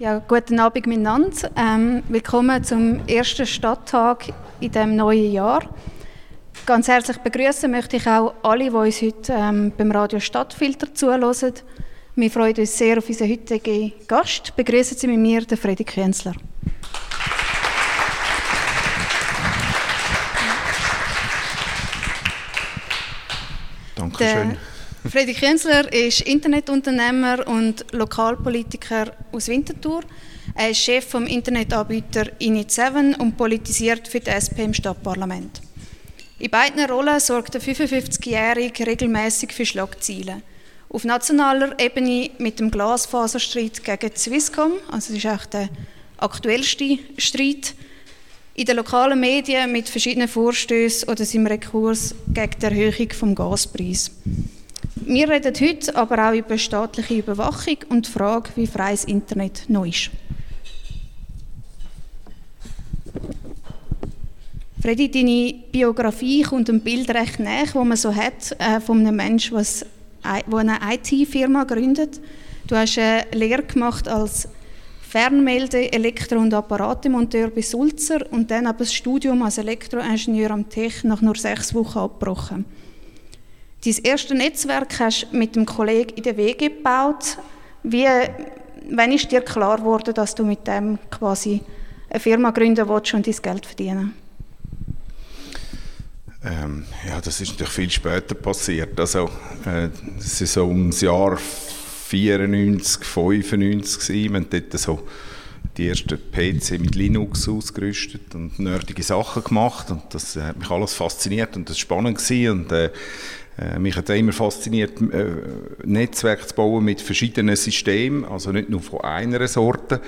Ja, guten Abend miteinander. Ähm, willkommen zum ersten Stadttag in dem neuen Jahr. Ganz herzlich begrüßen möchte ich auch alle, die uns heute ähm, beim Radio Stadtfilter zuhören. Wir freuen uns sehr auf unseren heutigen Gast. Begrüßen Sie mit mir den Freddy Künzler. Dankeschön. Freddy Künzler ist Internetunternehmer und Lokalpolitiker aus Winterthur. Er ist Chef vom Internetanbieter Init7 und politisiert für die SP im Stadtparlament. In beiden Rollen sorgt der 55-Jährige regelmäßig für Schlagzeilen. Auf nationaler Ebene mit dem Glasfaserstreit gegen Swisscom, also das ist auch der aktuellste Streit. In den lokalen Medien mit verschiedenen Vorstößen oder seinem Rekurs gegen die Erhöhung des Gaspreises. Wir reden heute aber auch über staatliche Überwachung und die Frage, wie freies Internet noch ist. Freddy, deine Biografie kommt ein Bild recht näher, das man so hat, äh, von einem Menschen, der eine IT-Firma gründet. Du hast eine Lehre gemacht als Fernmelde-, Elektro- und Apparatemonteur bei Sulzer und dann aber das Studium als Elektroingenieur am Tech nach nur sechs Wochen abgebrochen. Dein erste Netzwerk hast du mit dem Kollegen in der WG gebaut. Wie, wann ist dir klar geworden, dass du mit dem quasi eine Firma gründen willst und dein Geld verdienen? Ähm, ja, das ist natürlich viel später passiert. Also, äh, das ist so ums Jahr 94, 95 gewesen. Wir haben dort so die ersten PC mit Linux ausgerüstet und nerdige Sachen gemacht und das hat mich alles fasziniert und das war spannend gewesen. und äh, mich hat immer fasziniert, äh, Netzwerke zu bauen mit verschiedenen Systemen, also nicht nur von einer Sorte.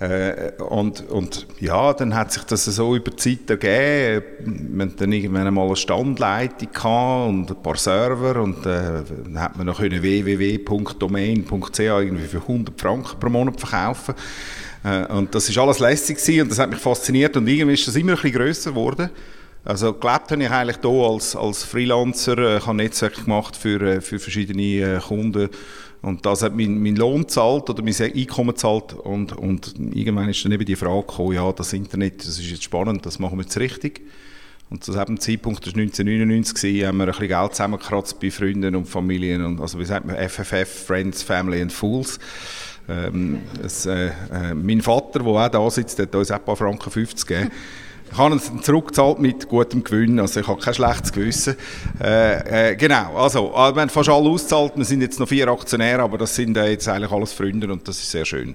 Äh, und, und ja, dann hat sich das so über die Zeit ergeben. Wir hatten dann irgendwann einmal eine Standleitung und ein paar Server und äh, dann hat man noch www.domain.ch irgendwie für 100 Franken pro Monat verkaufen. Äh, und das ist alles lässig und das hat mich fasziniert und irgendwie ist das immer ein bisschen grösser geworden. Also gelebt habe ich eigentlich hier als, als Freelancer, äh, ich habe Netzwerke gemacht für, äh, für verschiedene äh, Kunden und das hat mein, mein Lohn zahlt oder mein Einkommen gezahlt und, und irgendwann ist dann eben die Frage gekommen, ja, das Internet, das ist jetzt spannend, das machen wir jetzt richtig. Und zu diesem Zeitpunkt, das war 1999, haben wir ein bisschen Geld zusammengekratzt bei Freunden und Familien, und, also wie sagt man, FFF, Friends, Family and Fools. Ähm, es, äh, äh, mein Vater, der auch da sitzt, hat uns ein paar Franken 50 gegeben. Ich habe ihn zurückgezahlt mit gutem Gewinn, also ich habe kein schlechtes Gewissen. Äh, äh, genau, also wir haben fast alle ausgezahlt, wir sind jetzt noch vier Aktionäre, aber das sind äh, jetzt eigentlich alles Freunde und das ist sehr schön.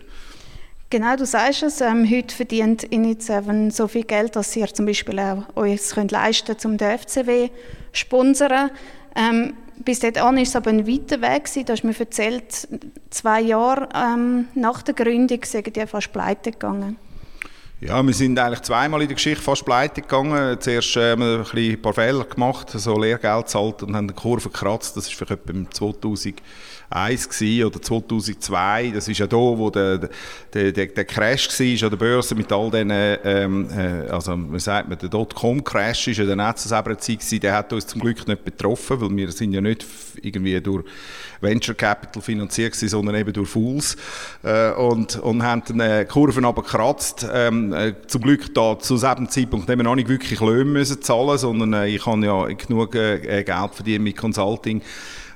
Genau, du sagst es, ähm, heute verdient Init7 so viel Geld, dass ihr zum Beispiel auch euch könnt leisten könnt, um den FCW zu sponsern. Ähm, bis dahin ist es aber ein weiter Weg gewesen. Du hast mir erzählt, zwei Jahre ähm, nach der Gründung sind ihr fast pleite gegangen. Ja, wir sind eigentlich zweimal in der Geschichte fast pleite gegangen. Zuerst äh, haben wir ein, ein paar Fehler gemacht, so Lehrgeld gezahlt und haben die Kurve gekratzt. Das war vielleicht etwa im 2000 gewesen, oder 2002. Das ist ja da, wo der, der, der, der Crash war an der Börse mit all diesen, ähm, äh, also man sagt, der Dotcom-Crash ist ja der Netzsabrer-Zeit gewesen. Der hat uns zum Glück nicht betroffen, weil wir sind ja nicht irgendwie durch Venture Capital finanziert gewesen, sondern eben durch Fools äh, und, und haben dann äh, Kurven aber gekratzt. Ähm, äh, zum Glück da zu diesem Zeitpunkt haben wir noch nicht wirklich Löhne müssen zahlen, sondern äh, ich habe ja genug äh, Geld verdient mit Consulting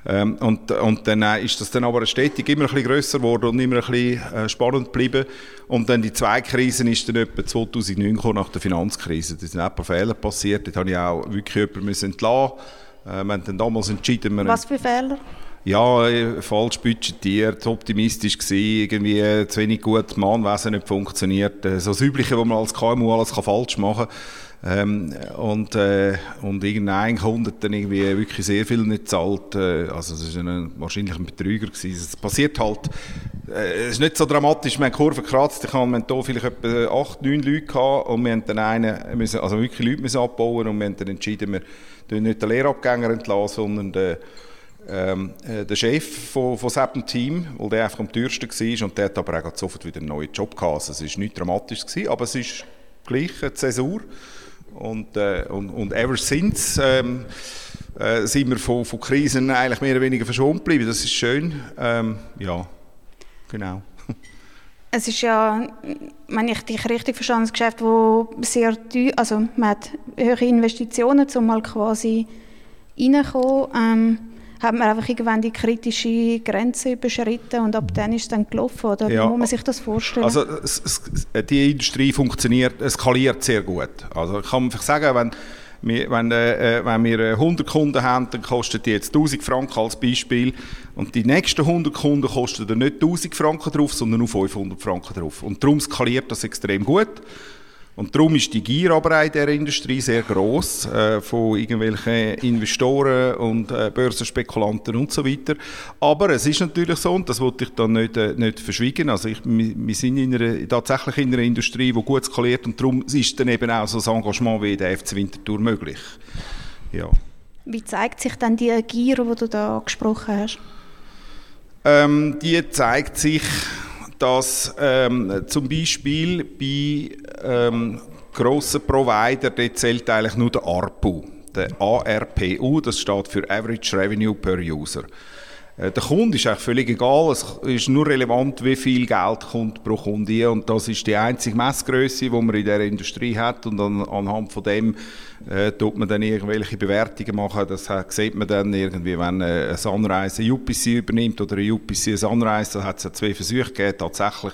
ähm, und, und dann äh, ist das dann aber stetig immer ein bisschen grösser geworden und immer ein bisschen äh, spannend geblieben. Und dann die zweite Krise ist dann etwa 2009 gekommen, nach der Finanzkrise. Da sind ein paar Fehler passiert. Dort habe ich auch wirklich jemanden müssen entlassen. Äh, wir haben dann damals entschieden... Wir Was für Fehler? ja, äh, falsch budgetiert, optimistisch gewesen, irgendwie zu wenig gut, Mahnwesen nicht funktioniert. So das Übliche, was man als KMU alles falsch machen kann. Ähm, und, äh, und irgendein Kunde dann irgendwie wirklich sehr viel nicht gezahlt. Äh, also es war wahrscheinlich ein Betrüger. Es passiert halt, äh, es ist nicht so dramatisch, wir haben Kurve gekratzt, ich habe hier vielleicht etwa acht, neun Leute gehabt und wir haben dann einen, müssen, also wirklich Leute müssen abbauen und wir haben dann entschieden, wir tun nicht den Lehrabgänger entlassen, sondern den, ähm, äh, Chef von, von diesem Team, weil der einfach am teuersten war und der hat aber auch sofort wieder einen neuen Job gehabt. Also es war nicht dramatisch, gewesen, aber es ist gleich eine Zäsur. Und, äh, und, und ever since ähm, äh, sind wir von, von Krisen eigentlich mehr oder weniger verschwunden geblieben. Das ist schön. Ähm, ja, genau. es ist ja, wenn ich dich richtig verstanden, ein Geschäft, wo sehr teuer, also man hat höhere Investitionen, um mal quasi reinzukommen. Ähm, hat man einfach irgendwann die kritische Grenze überschritten und ab dann ist es dann gelaufen, oder ja. wie muss man sich das vorstellen? Also es, es, die Industrie funktioniert, skaliert sehr gut. Also ich kann einfach sagen, wenn wenn, äh, wenn wir 100 äh, Kunden haben, dann kostet die jetzt 1000 Franken als Beispiel. Und die nächsten 100 Kunden kosten dann nicht 1000 Franken drauf, sondern nur 500 Franken drauf. Und darum skaliert das extrem gut. Und darum ist die Gier aber auch in dieser Industrie sehr gross äh, von irgendwelchen Investoren und äh, Börsenspekulanten und so weiter. Aber es ist natürlich so, und das wollte ich dann nicht, äh, nicht verschwiegen, also ich, wir sind in einer, tatsächlich in einer Industrie, die gut skaliert und darum ist dann eben auch so ein Engagement wie der FC Winterthur möglich. Ja. Wie zeigt sich dann die Gier, die du da gesprochen hast? Ähm, die zeigt sich dass ähm, zum Beispiel bei ähm, grossen Provider, dort zählt eigentlich nur der ARPU. Der ARPU, das steht für Average Revenue per User. Äh, der Kunde ist eigentlich völlig egal. Es ist nur relevant, wie viel Geld kommt pro Kunde. Und das ist die einzige Messgröße, die man in dieser Industrie hat. Und an, anhand von dem äh, tut man dann irgendwelche Bewertungen machen. Das sieht man dann irgendwie, wenn äh, ein Sunrise eine UPC übernimmt oder eine UPC ein Sunrise. Da hat es ja zwei Versuche gegeben. Tatsächlich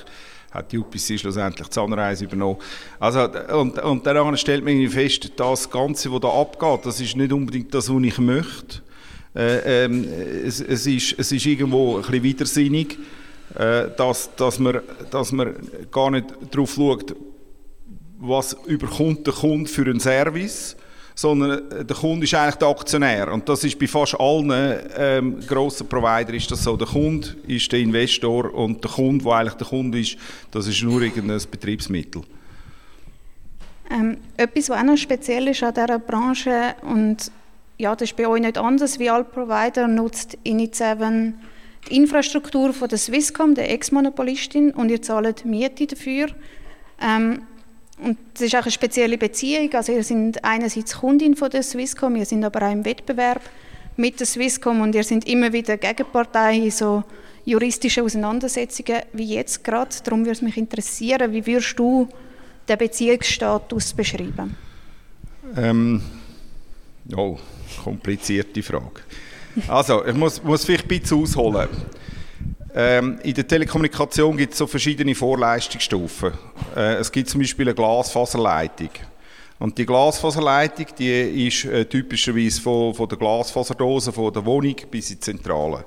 hat die UPC schlussendlich die Sunrise übernommen. Also, und, und daran stellt man fest, das Ganze, was da abgeht, das ist nicht unbedingt das, was ich möchte. Äh, ähm, es, es, ist, es ist irgendwo ein bisschen widersinnig, äh, dass, dass, man, dass man gar nicht darauf schaut, was überkommt der Kunde für einen Service, sondern der Kunde ist eigentlich der Aktionär. Und das ist bei fast allen ähm, grossen Providern ist das so. Der Kunde ist der Investor und der Kunde, der eigentlich der Kunde ist, das ist nur irgendein Betriebsmittel. Ähm, etwas, was auch noch speziell ist an dieser Branche und ja, das ist bei euch nicht anders. Wie alle Provider nutzt Init7 die Infrastruktur von der Swisscom, der Ex-Monopolistin, und ihr zahlt Miete dafür. Ähm, und das ist auch eine spezielle Beziehung. Also ihr seid einerseits Kundin von der Swisscom, ihr seid aber auch im Wettbewerb mit der Swisscom und ihr seid immer wieder Gegenpartei in so juristischen Auseinandersetzungen wie jetzt gerade. Darum würde es mich interessieren, wie würdest du den Beziehungsstatus beschreiben? Ähm, oh, komplizierte Frage. Also, ich muss, muss vielleicht ein bisschen ausholen. Ähm, in der Telekommunikation gibt es so verschiedene Vorleistungsstufen. Äh, es gibt zum Beispiel eine Glasfaserleitung. Und die Glasfaserleitung, die ist äh, typischerweise von, von der Glasfaserdose von der Wohnung bis in die Zentrale.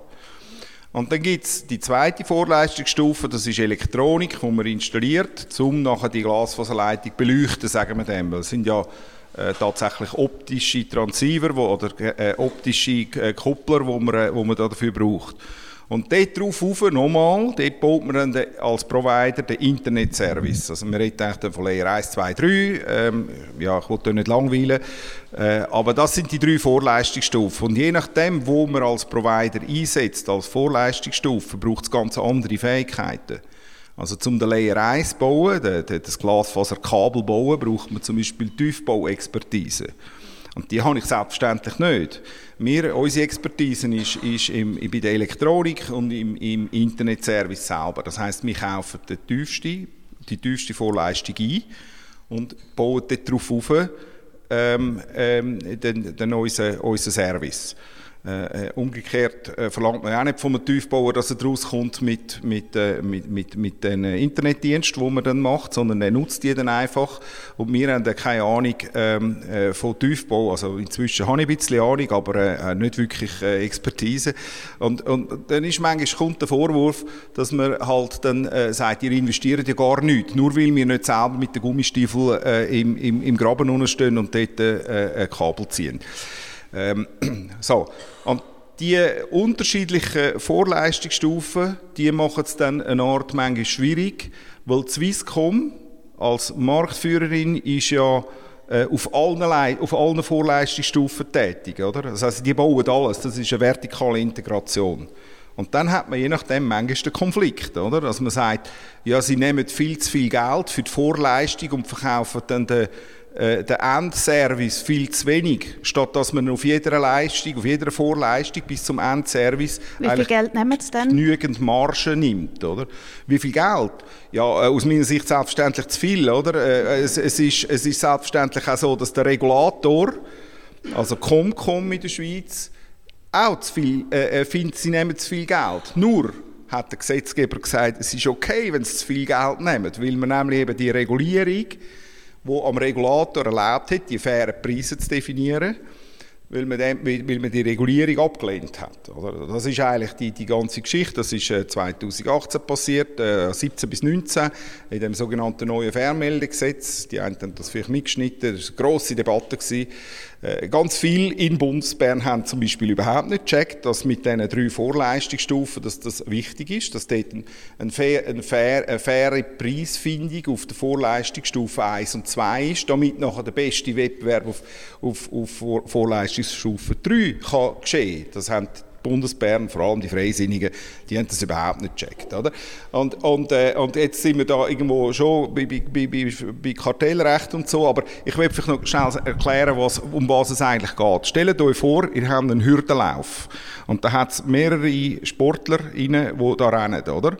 Und dann gibt es die zweite Vorleistungsstufe, das ist Elektronik, die man installiert, um nachher die Glasfaserleitung zu beleuchten, sagen wir dem. Das sind ja äh, tatsächlich optische Transceiver wo, oder äh, optische äh, Kuppler, die man, äh, wo man dafür braucht. Und dort drauf rauf, nochmal, dort baut man als Provider den Internetservice. Also wir reden von Layer 1, 2, 3. Ähm, ja, ich will hier nicht langweilen. Äh, aber das sind die drei Vorleistungsstufen. Und je nachdem, wo man als Provider einsetzt, als Vorleistungsstufe, braucht es ganz andere Fähigkeiten. Also zum den Layer 1 bauen, das Glasfaserkabel bauen, braucht man zum Beispiel Tiefbauexpertise. Und die habe ich selbstverständlich nicht. Wir, unsere Expertise ist, ist im, bei der Elektronik und im, im Internetservice selber. Das heißt, wir kaufen die tiefste, die tiefste Vorleistung ein und bauen darauf auf ähm, ähm, den, den unseren, unseren Service. Äh, äh, umgekehrt äh, verlangt man auch nicht einem Tiefbauer, dass er rauskommt mit, mit, äh, mit, mit, mit den Internetdiensten, die man dann macht, sondern er nutzt die dann einfach. Und wir haben dann keine Ahnung ähm, äh, von Tiefbau. Also inzwischen habe ich ein bisschen Ahnung, aber äh, nicht wirklich Expertise. Und, und dann ist manchmal kommt der Vorwurf, dass man halt dann sagt, ihr investiert ja gar nichts, nur weil wir nicht selber mit den Gummistiefeln im, im, im Graben unten und dort ein Kabel ziehen. Ähm, so. Und die unterschiedlichen Vorleistungsstufen, die machen es dann eine Art manchmal schwierig, weil Swisscom als Marktführerin ist ja äh, auf, allen auf allen Vorleistungsstufen tätig. Oder? Das heißt, die bauen alles, das ist eine vertikale Integration. Und dann hat man je nachdem manchmal den Konflikt, oder? Dass man sagt, ja, sie nehmen viel zu viel Geld für die Vorleistung und verkaufen dann den, äh, der Endservice viel zu wenig, statt dass man auf jeder Leistung, auf jeder Vorleistung bis zum Endservice Wie viel Geld nehmen Sie denn? genügend Marge nimmt, oder? Wie viel Geld? Ja, äh, aus meiner Sicht selbstverständlich zu viel, oder? Äh, es, es, ist, es ist selbstverständlich auch so, dass der Regulator, also Comcom in der Schweiz, auch zu viel, äh, findet, sie nehmen zu viel Geld. Nur hat der Gesetzgeber gesagt, es ist okay, wenn sie zu viel Geld nehmen, weil man nämlich eben die Regulierung wo am Regulator erlaubt hat, die fairen Preise zu definieren, weil man, dem, weil man die Regulierung abgelehnt hat. Oder? Das ist eigentlich die, die ganze Geschichte. Das ist 2018 äh, passiert, äh, 17 bis 19, in dem sogenannten neuen Fernmeldegesetz. Die einen haben das vielleicht mitgeschnitten. Das war eine grosse Debatte. Gewesen. Äh, ganz viel in Bundesbern haben zum Beispiel überhaupt nicht gecheckt, dass mit diesen drei Vorleistungsstufen dass das wichtig ist, dass dort ein, ein fair, ein fair, eine faire Preisfindung auf der Vorleistungsstufe 1 und 2 ist, damit nachher der beste Wettbewerb auf, auf, auf Vorleistungsstufe 3 kann geschehen. Das haben Bundesbern, vor allem die Freisinnigen, die haben das überhaupt nicht gecheckt. Oder? Und, und, äh, und jetzt sind wir da irgendwo schon bei, bei, bei, bei Kartellrecht und so, aber ich will vielleicht noch schnell erklären, was, um was es eigentlich geht. Stellt euch vor, ihr habt einen Hürdenlauf und da hat es mehrere Sportler rein, die da rennen, oder?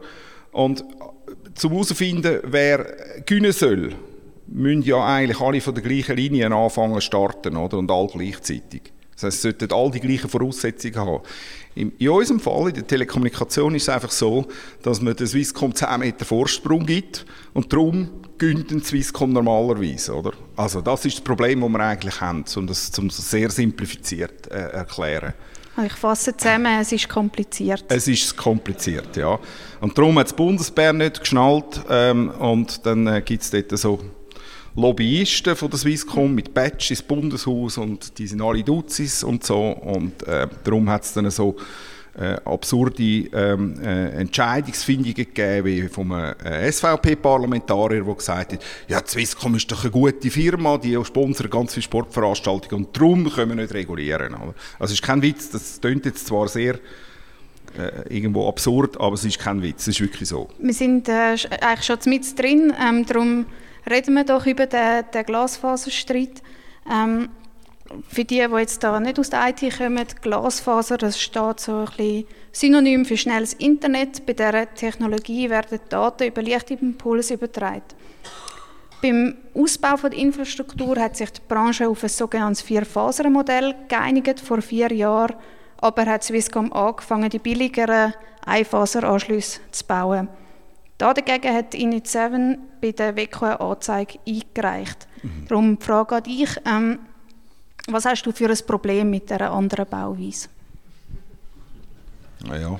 Und zum herauszufinden, wer gewinnen soll, müssen ja eigentlich alle von der gleichen Linie anfangen starten, oder? Und alle gleichzeitig. Das heißt, sie sollten all die gleichen Voraussetzungen haben. In, unserem Fall, in der Telekommunikation, ist es einfach so, dass man der Swisscom 10 Meter Vorsprung gibt und darum gönnt den Swisscom normalerweise. Oder? Also das ist das Problem, das wir eigentlich haben, um das um sehr simplifiziert äh, erklären. Ich fasse zusammen, es ist kompliziert. Es ist kompliziert, ja. Und darum hat das Bundesbär nicht geschnallt ähm, und dann äh, gibt es dort so Lobbyisten von der Swisscom mit Badge ins Bundeshaus und die sind alle Duzis und so und äh, darum hat es dann so äh, absurde ähm, äh, Entscheidungsfindungen gegeben, wie vom äh, SVP-Parlamentarier, der gesagt hat, ja, die Swisscom ist doch eine gute Firma, die sponsert ganz viele Sportveranstaltungen und darum können wir nicht regulieren. Also es ist kein Witz, das klingt jetzt zwar sehr äh, irgendwo absurd, aber es ist kein Witz, es ist wirklich so. Wir sind äh, eigentlich schon mit drin, ähm, darum reden wir doch über den, den Glasfaserstreit. Ähm, für die, die jetzt da nicht aus der IT kommen, Glasfaser, das steht so ein bisschen synonym für schnelles Internet. Bei dieser Technologie werden Daten über Lichtimpuls übertragen. Beim Ausbau der Infrastruktur hat sich die Branche auf ein sogenanntes Vier-Phaser-Modell geeinigt vor vier Jahren, aber hat Swisscom angefangen, die billigeren Einphaser-Anschlüsse zu bauen. Dagegen hat Init7 bei der WECO eine Anzeige eingereicht. Mhm. Darum Frage an dich, ähm, was hast du für ein Problem mit dieser anderen Bauweise? Ah ja.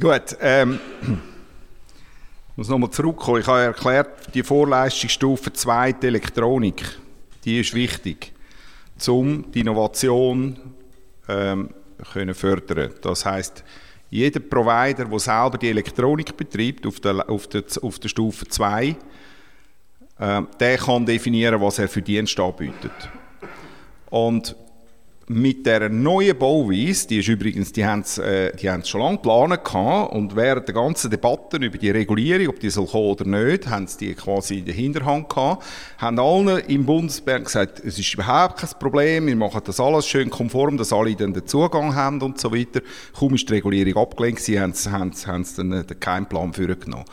Gut, ähm, ich muss nochmal zurückkommen. Ich habe erklärt, die Vorleistungsstufe 2, die Elektronik, die ist wichtig, um die Innovation ähm, können fördern. Das heißt, jeder Provider, der selber die Elektronik betreibt, auf der, auf der, auf der Stufe 2, äh, der kann definieren, was er für Dienste anbietet. Und mit der neuen Bauweise, die ist übrigens, die haben es äh, die schon lange geplant gehabt, und während der ganzen Debatten über die Regulierung, ob die soll kommen oder nicht, haben sie die quasi in der Hinterhand gehabt, haben alle im Bundesbern gesagt, es ist überhaupt kein Problem, wir machen das alles schön konform, dass alle dann den Zugang haben und so weiter. Kaum ist die Regulierung abgelehnt sie haben, haben, haben dann den Keimplan genommen.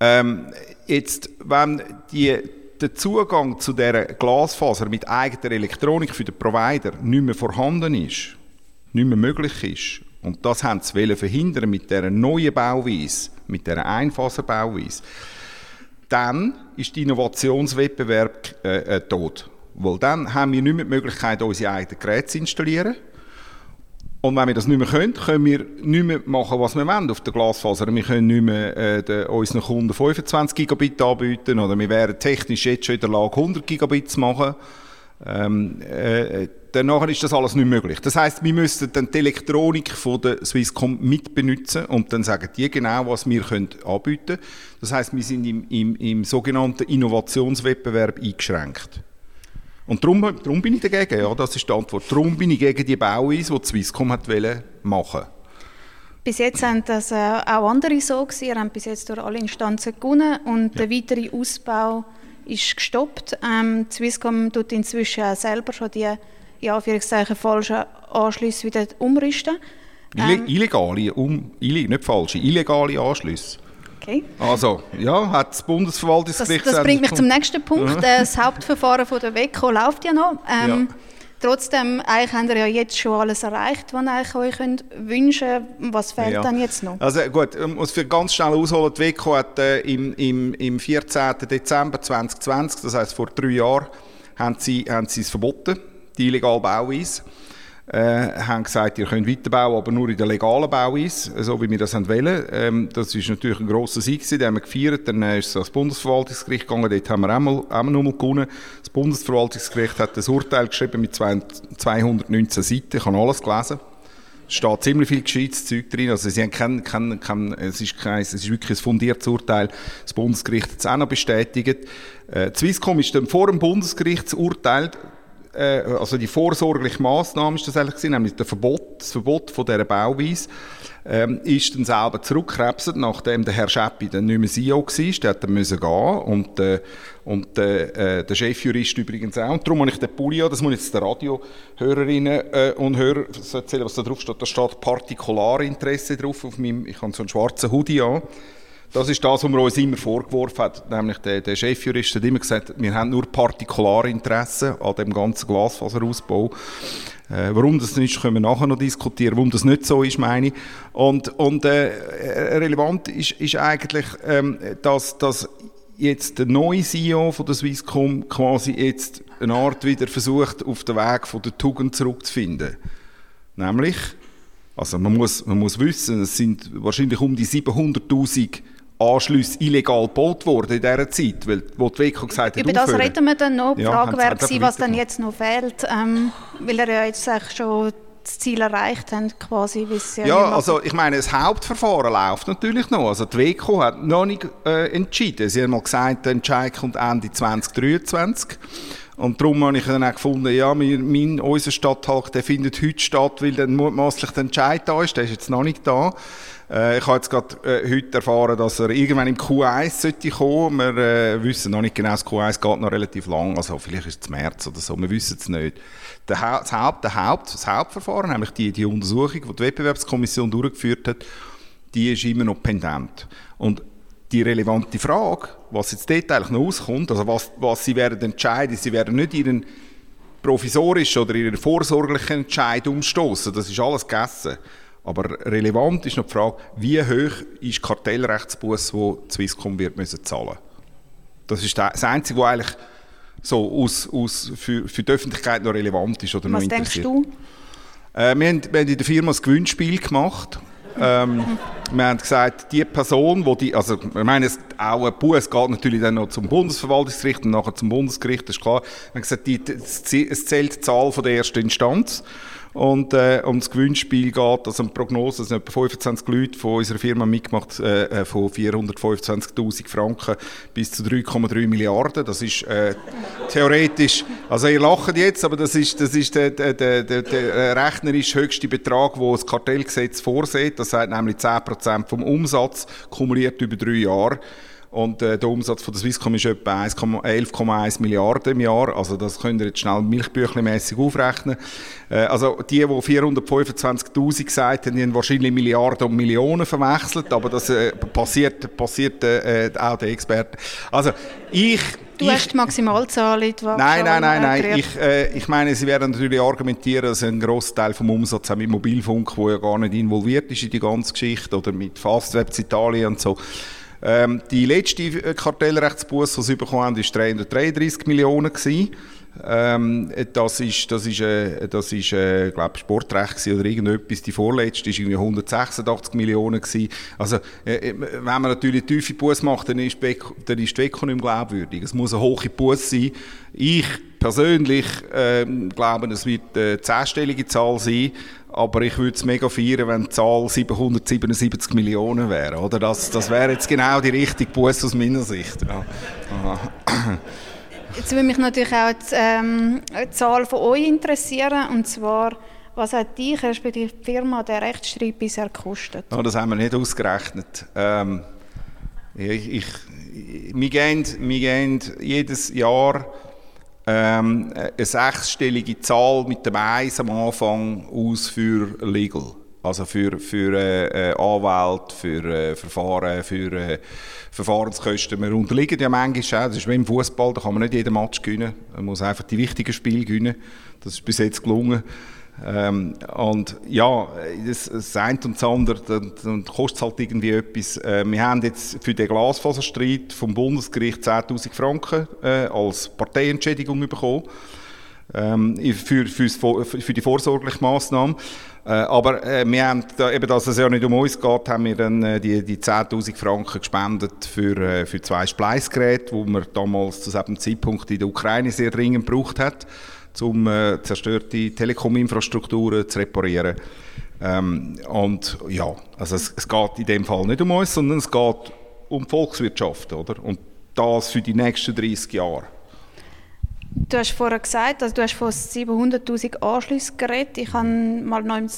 Ähm, jetzt, wenn die der Zugang zu der Glasfaser mit eigener Elektronik für den Provider nicht mehr vorhanden ist, nicht mehr möglich ist, und das haben sie verhindern mit dieser neuen Bauweise, mit dieser Einfaserbauweise, dann ist der Innovationswettbewerb äh, äh, tot. Weil dann haben wir nicht mehr die Möglichkeit, unsere eigenen Geräte zu installieren. Und wenn wir das nicht mehr können, können wir nicht mehr machen, was wir wollen auf der Glasfaser. Wir können nicht mehr äh, den, unseren Kunden 25 Gigabit anbieten oder wir wären technisch jetzt schon in der Lage, 100 Gigabit zu machen. Ähm, äh, danach ist das alles nicht möglich. Das heißt, wir müssten dann die Elektronik von der Swisscom mitbenutzen und dann sagen die genau, was wir können anbieten können. Das heißt, wir sind im, im, im sogenannten Innovationswettbewerb eingeschränkt. Und darum, darum bin ich dagegen, ja, das ist die Antwort. Darum bin ich gegen die Bauweise, die die Swisscom hat machen bis jetzt haben das äh, auch andere so gewesen. Habt bis jetzt durch alle Instanzen gewonnen und ja. der weitere Ausbau ist gestoppt. Ähm, Swisscom tut inzwischen auch selber schon die ja, falschen Anschlüsse wieder umrüsten. Ähm, illegale, um, illeg, nicht falsche, illegale Anschlüsse. Okay. Also, ja, hat das Bundesverwaltungsgericht... Das, das bringt mich zum nächsten Punkt. Das Hauptverfahren von der WECO läuft ja noch. Ähm, ja. Trotzdem, eigentlich habt ihr ja jetzt schon alles erreicht, was ihr euch könnt wünschen könnt. Was fehlt ja. dann jetzt noch? Also gut, ich muss für ganz schnell ausholen. Die WECO hat äh, im, im, im 14. Dezember 2020, das heisst vor drei Jahren, haben sie, haben sie es verboten, die illegale Bauweise äh, haben gesagt, ihr könnt weiterbauen, aber nur in der legalen Bauweise, so wie wir das wollen. Ähm, das ist natürlich ein grosser Sieg, den haben wir gefeiert. Dann ist es ans Bundesverwaltungsgericht gegangen, dort haben wir auch, mal, auch nochmal gewonnen. Das Bundesverwaltungsgericht hat das Urteil geschrieben mit 219 Seiten, ich habe alles gelesen. Es steht ziemlich viel gescheites Zeug drin. Also sie haben kein, kein, kein, es, ist kein, es ist wirklich ein fundiertes Urteil. Das Bundesgericht hat es auch noch bestätigt. Äh, Swisscom ist dann vor dem Bundesgerichtsurteil äh, also die vorsorgliche Maßnahme ist das eigentlich gewesen, nämlich das Verbot, das Verbot von dieser Bauweise, ähm, ist dann selber zurückgekrebset, nachdem der Herr Scheppi dann nicht mehr CEO war, der hat müssen gehen und, äh, und äh, der Chefjurist übrigens auch. Und darum habe ich den Pulli das muss jetzt den Radiohörerinnen äh, und Hörer erzählen, was da drauf steht. Da steht Partikularinteresse drauf auf meinem, ich habe so einen schwarzen Hoodie an. Das ist das, was man uns immer vorgeworfen hat. Nämlich der, der Chefjurist hat immer gesagt, wir haben nur Partikularinteressen an dem ganzen Glasfaserausbau. Äh, warum das nicht ist, können wir nachher noch diskutieren. Warum das nicht so ist, meine ich. Und, und äh, relevant ist, ist eigentlich, ähm, dass, dass jetzt der neue CEO von der Swisscom quasi jetzt eine Art wieder versucht, auf den Weg von der Tugend zurückzufinden. Nämlich, also man muss, man muss wissen, es sind wahrscheinlich um die 700'000 Anschlüsse illegal gebaut worden in dieser Zeit, weil, wo die WECO gesagt hat, Über das aufhören. reden wir dann noch. Die ja, Frage wäre gewesen, was dann jetzt noch fehlt, ähm, weil er ja jetzt schon das Ziel erreicht haben, quasi, ja, ja also ich meine, das Hauptverfahren läuft natürlich noch. Also die WECO hat noch nicht äh, entschieden. Sie haben mal gesagt, der Entscheid kommt Ende 2023. Und darum habe ich dann auch gefunden, ja, mein, unser Stadthalter, findet heute statt, weil dann mutmaßlich der Entscheid da ist. Der ist jetzt noch nicht da. Äh, ich habe jetzt gerade äh, heute erfahren, dass er irgendwann im Q1 sollte kommen. Wir äh, wissen noch nicht genau, das Q1 geht noch relativ lang, also vielleicht ist es März oder so, wir wissen es nicht. Der, ha das, Haupt, der Haupt, das Hauptverfahren, nämlich die, die Untersuchung, die die Wettbewerbskommission durchgeführt hat, die ist immer noch pendent. Und die relevante Frage, was jetzt dort eigentlich noch auskommt, also was, was sie werden entscheiden, sie werden nicht ihren provisorischen oder ihren vorsorglichen Entscheid umstoßen, das ist alles gegessen. Aber relevant ist noch die Frage, wie hoch ist Kartellrechtsbuß, wo Swisscom wird müssen zahlen. Das ist das Einzige, was eigentlich so aus, aus für, für die Öffentlichkeit noch relevant ist oder was noch interessiert. Was denkst du? Äh, wir, haben, wir haben in der Firma ein Gewinnspiel gemacht. Ähm, wir haben gesagt, die Person, wo die, also ich meine, es, auch ein Buß geht natürlich dann noch zum Bundesverwaltungsgericht und nachher zum Bundesgericht, das ist klar. Wir haben gesagt, die, es zählt die Zahl von der ersten Instanz und äh, um das Gewinnspiel geht, also eine Prognose, sind etwa 25 Leute von unserer Firma mitgemacht, äh, äh von 425'000 Franken bis zu 3,3 Milliarden. Das ist äh, theoretisch, also ihr lacht jetzt, aber das ist, das ist der, der, der, der rechnerisch höchste Betrag, den das Kartellgesetz vorsieht. Das sagt nämlich 10% vom Umsatz kumuliert über drei Jahre. Und äh, der Umsatz von der Swisscom ist etwa 11,1 Milliarden im Jahr. Also das könnt ihr jetzt schnell milchbüchlemässig aufrechnen. Äh, also die, die 425'000 gesagt haben, die haben wahrscheinlich Milliarden und Millionen verwechselt, aber das äh, passiert, passiert äh, auch den Experten. Also ich Du ich, hast die Maximalzahl in die Nein, nein, nein, nein. Ich, äh, ich meine, Sie werden natürlich argumentieren, dass ein grosser Teil vom Umsatz auch mit Mobilfunk, wo ja gar nicht involviert ist in die ganze Geschichte, oder mit Fastweb Italien und so, ähm, die letzte Kartellrechtsbuß, die sie bekommen haben, war 333 Millionen. Gewesen. Ähm, das ist, das ist, äh, das ist äh, glaube Sportrecht oder irgendetwas. Die vorletzte war irgendwie 186 Millionen gewesen. Also, äh, äh, wenn man natürlich tiefe Buß macht, dann ist, die, dann ist die Weko nicht mehr glaubwürdig. Es muss eine hohe Buß sein. Ich persönlich äh, glaube, es wird eine zehnstellige Zahl sein. Aber ich würde es mega feiern, wenn die Zahl 777 Millionen wäre. Oder? Das, das wäre jetzt genau die richtige Buß aus meiner Sicht. Ja. Jetzt würde mich natürlich auch die, ähm, die Zahl von euch interessieren. Und zwar, was hat dich, respektive die Firma, der Rechtsstreit bisher gekostet? Oh, das haben wir nicht ausgerechnet. Ähm, Ich, ich, wir, gehen, wir gehen jedes Jahr ähm, eine sechsstellige Zahl mit dem Eis am Anfang aus für Legal. Also für, für äh, äh Anwälte, für äh, Verfahren, für äh, Verfahrenskosten. Wir unterliegen ja manchmal auch, das ist wie im Fußball, da kann man nicht jeden Match gewinnen. Man muss einfach die wichtigen Spiele gewinnen. Das ist bis jetzt gelungen. Ähm, und ja, das, das eine und das andere, dann, kostet es halt irgendwie etwas. Äh, wir haben jetzt für den Glasfaserstreit vom Bundesgericht 10'000 Franken äh, als Parteientschädigung bekommen. Ähm, für, für, für die vorsorgliche Massnahme. Äh, aber äh, wir haben, da, eben, dass es ja nicht um uns geht, haben wir dann äh, die, die 10'000 Franken gespendet für, für zwei Spleißgeräte, die man damals zu diesem Zeitpunkt in der Ukraine sehr dringend gebraucht hat um zerstörte Telekom-Infrastrukturen zu reparieren. Ähm, und ja, also es, es, geht in dem Fall nicht um uns, sondern es geht um die Volkswirtschaft, oder? Und das für die nächsten 30 Jahre. Du hast vorher gesagt, also du hast von 700'000 Anschlüssen geredet. Ich habe mal noch eine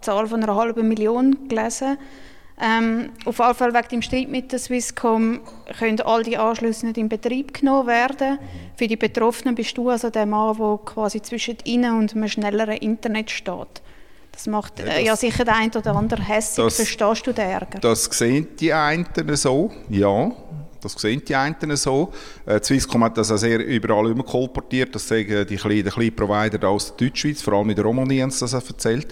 Zahl von einer halben Million gelesen. Ähm, auf jeden Fall wegen dem Streit mit der Swisscom können all die Anschlüsse nicht in Betrieb genommen werden. Für die Betroffenen bist du also der Mann, der quasi zwischen ihnen und einem schnelleren Internet steht. Das macht ja, äh, das, ja sicher der eine oder andere hässlich. Verstehst du den Ärger? Das sehen die einen so, ja. Das sehen die einen so. Äh, Swisscom hat das auch sehr überall immer kolportiert. Das sagen die kleinen, die kleinen Provider aus der Deutschschweiz, vor allem in der sie das erzählt.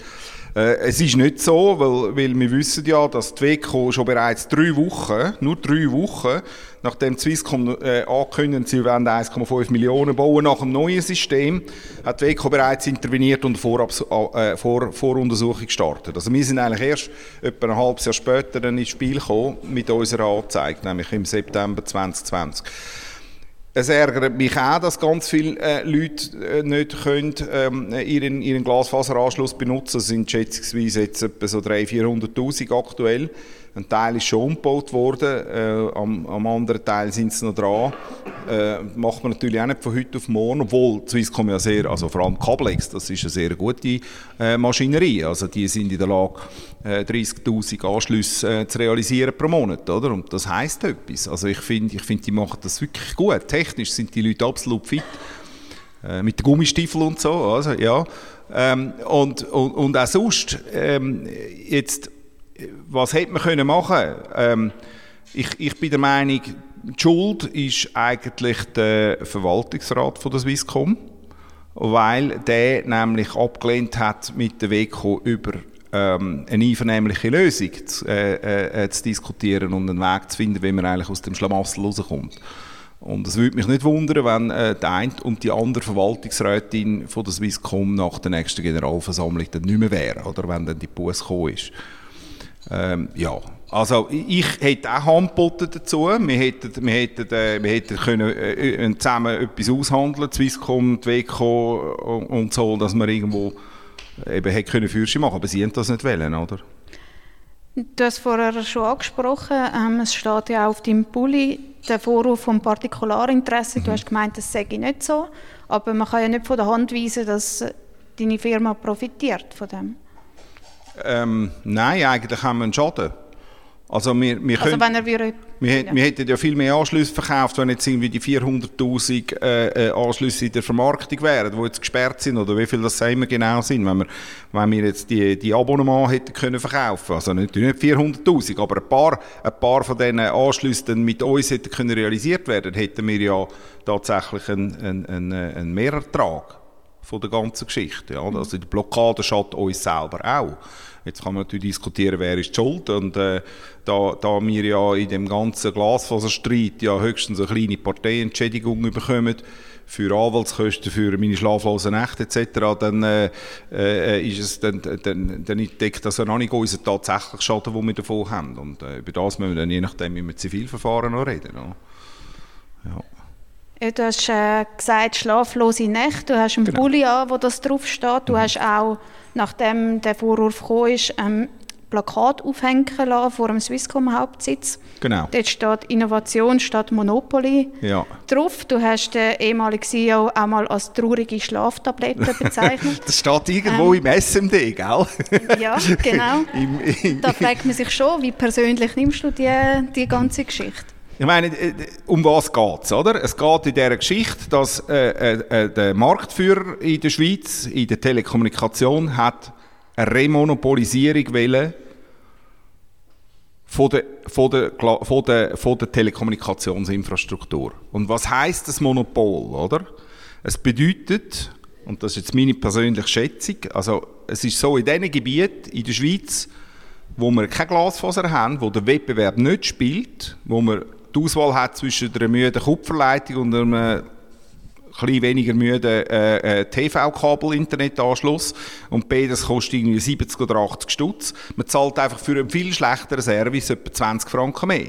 Äh, es ist nicht so, weil, weil wir wissen ja, dass die WECO schon bereits drei Wochen, nur drei Wochen, nachdem Swisscom äh, angekündigt sie wollen 1,5 Millionen bauen nach dem neuen System, hat die WECO bereits interveniert und Vorab, äh, Vor, Voruntersuchung gestartet. Also wir sind eigentlich erst etwa ein halbes Jahr später ins Spiel gekommen mit unserer Anzeige, nämlich im September 2020. Es ärgert mich auch, dass ganz viele äh, Leute äh, nicht können, ähm, ihren, ihren Glasfaseranschluss benutzen können. Es sind schätzungsweise jetzt etwa so 300.000, 400'000 aktuell. Ein Teil ist schon umgebaut worden, äh, am, am, anderen Teil sind sie noch dran. Äh, macht man natürlich auch nicht von heute auf morgen, obwohl Swisscom ja sehr, also vor allem Cablex, das ist eine sehr gute äh, Maschinerie. Also die sind in der Lage, äh, 30'000 Anschlüsse äh, zu realisieren pro Monat, oder? Und das heisst etwas. Also ich finde, ich find, die machen das wirklich gut. Technisch sind die Leute absolut fit. Äh, mit den Gummistiefeln und so, also ja. Ähm, und, und, und auch sonst, ähm, jetzt was hätte man können machen ähm, ich, ich bin der Meinung, die Schuld ist eigentlich der Verwaltungsrat von der Swisscom, weil der nämlich abgelehnt hat, mit der WECO über ähm, eine einvernehmliche Lösung zu, äh, äh, zu, diskutieren und einen Weg zu finden, wie man eigentlich aus dem Schlamassel rauskommt. Und es würde mich nicht wundern, wenn äh, die eine und die andere Verwaltungsrätin von der Swisscom nach der nächsten Generalversammlung dann nicht mehr wäre, oder wenn dann die Bus gekommen ist. Ähm, ja, also ich hätte auch Handboten dazu. Wir hätten, wir hätten, äh, wir hätten können, äh, zusammen etwas aushandeln, Swisscom, die WECO und so, dass wir irgendwo eben hätte können Fürsche machen, aber sie haben das nicht wollen, oder? Du hast vorher schon angesprochen, ähm, es steht ja auch auf deinem Pulli der Vorwurf vom Partikularinteresse. Mhm. Du hast gemeint, das sage ich nicht so, aber man kann ja nicht von der Hand weisen, dass deine Firma profitiert von dem. Ähm, nein, eigentlich haben wir einen Schaden. Also wir, wir, also können, wir, wir, wir, hätten ja viel mehr Anschlüsse verkauft, wenn jetzt irgendwie die 400'000 äh, äh, Anschlüsse in der Vermarktung wären, die jetzt gesperrt sind, oder wie viel das immer genau sind, wenn wir, wenn wir jetzt die, die Abonnement hätten können verkaufen. Also nicht, nicht 400'000, aber ein paar, ein paar von diesen Anschlüssen mit uns hätten können realisiert werden, hätten wir ja tatsächlich einen, einen, einen, einen Mehrertrag von der ganzen Geschichte. Ja. Also die Blockade schadet uns selber auch. Jetzt kann man natürlich diskutieren, wer ist schuld. Und äh, da, da wir ja in dem ganzen Glasfaserstreit ja höchstens eine kleine Parteientschädigung bekommen, für Anwaltskosten, für meine schlaflosen Nächte etc., dann, äh, äh, ist es, dann, dann, dann deckt das ja noch nicht unseren tatsächlichen Schaden, den wir davon haben. Und äh, über das müssen wir dann je nachdem im Zivilverfahren noch reden. Ja. ja. Ja, du hast äh, gesagt, schlaflose Nächte. Du hast einen genau. Pulli an, wo das draufsteht. Du mhm. hast auch, nachdem der Vorwurf gekommen ist, ähm, Plakat aufhängen lassen vor dem Swisscom-Hauptsitz. Genau. Dort steht Innovation statt Monopoly Ja. drauf. Du hast den ehemaligen CEO auch mal als traurige Schlaftablette bezeichnet. Das steht irgendwo im SMD, gell? ja, genau. Im, im, Da fragt man sich schon, wie persönlich nimmst du die, die ganze Geschichte? Ich meine, äh, um was geht es? Es geht in dieser Geschichte, dass äh, äh, äh, der Marktführer in der Schweiz, in der Telekommunikation, hat eine Remonopolisierung wollen von der, von der, von der, von der Telekommunikationsinfrastruktur. Und was heißt das Monopol, oder? Es bedeutet, und das ist jetzt meine persönliche Schätzung, also es ist so, in diesen Gebieten in der Schweiz, wo wir keine Glasfaser haben, wo der Wettbewerb nicht spielt, wo man die Auswahl hat zwischen einer müden Kupferleitung und einem ein bisschen weniger müden äh, äh, TV-Kabel-Internetanschluss und beides kostet irgendwie 70 oder 80 Stutz. Man zahlt einfach für einen viel schlechteren Service etwa 20 Franken mehr.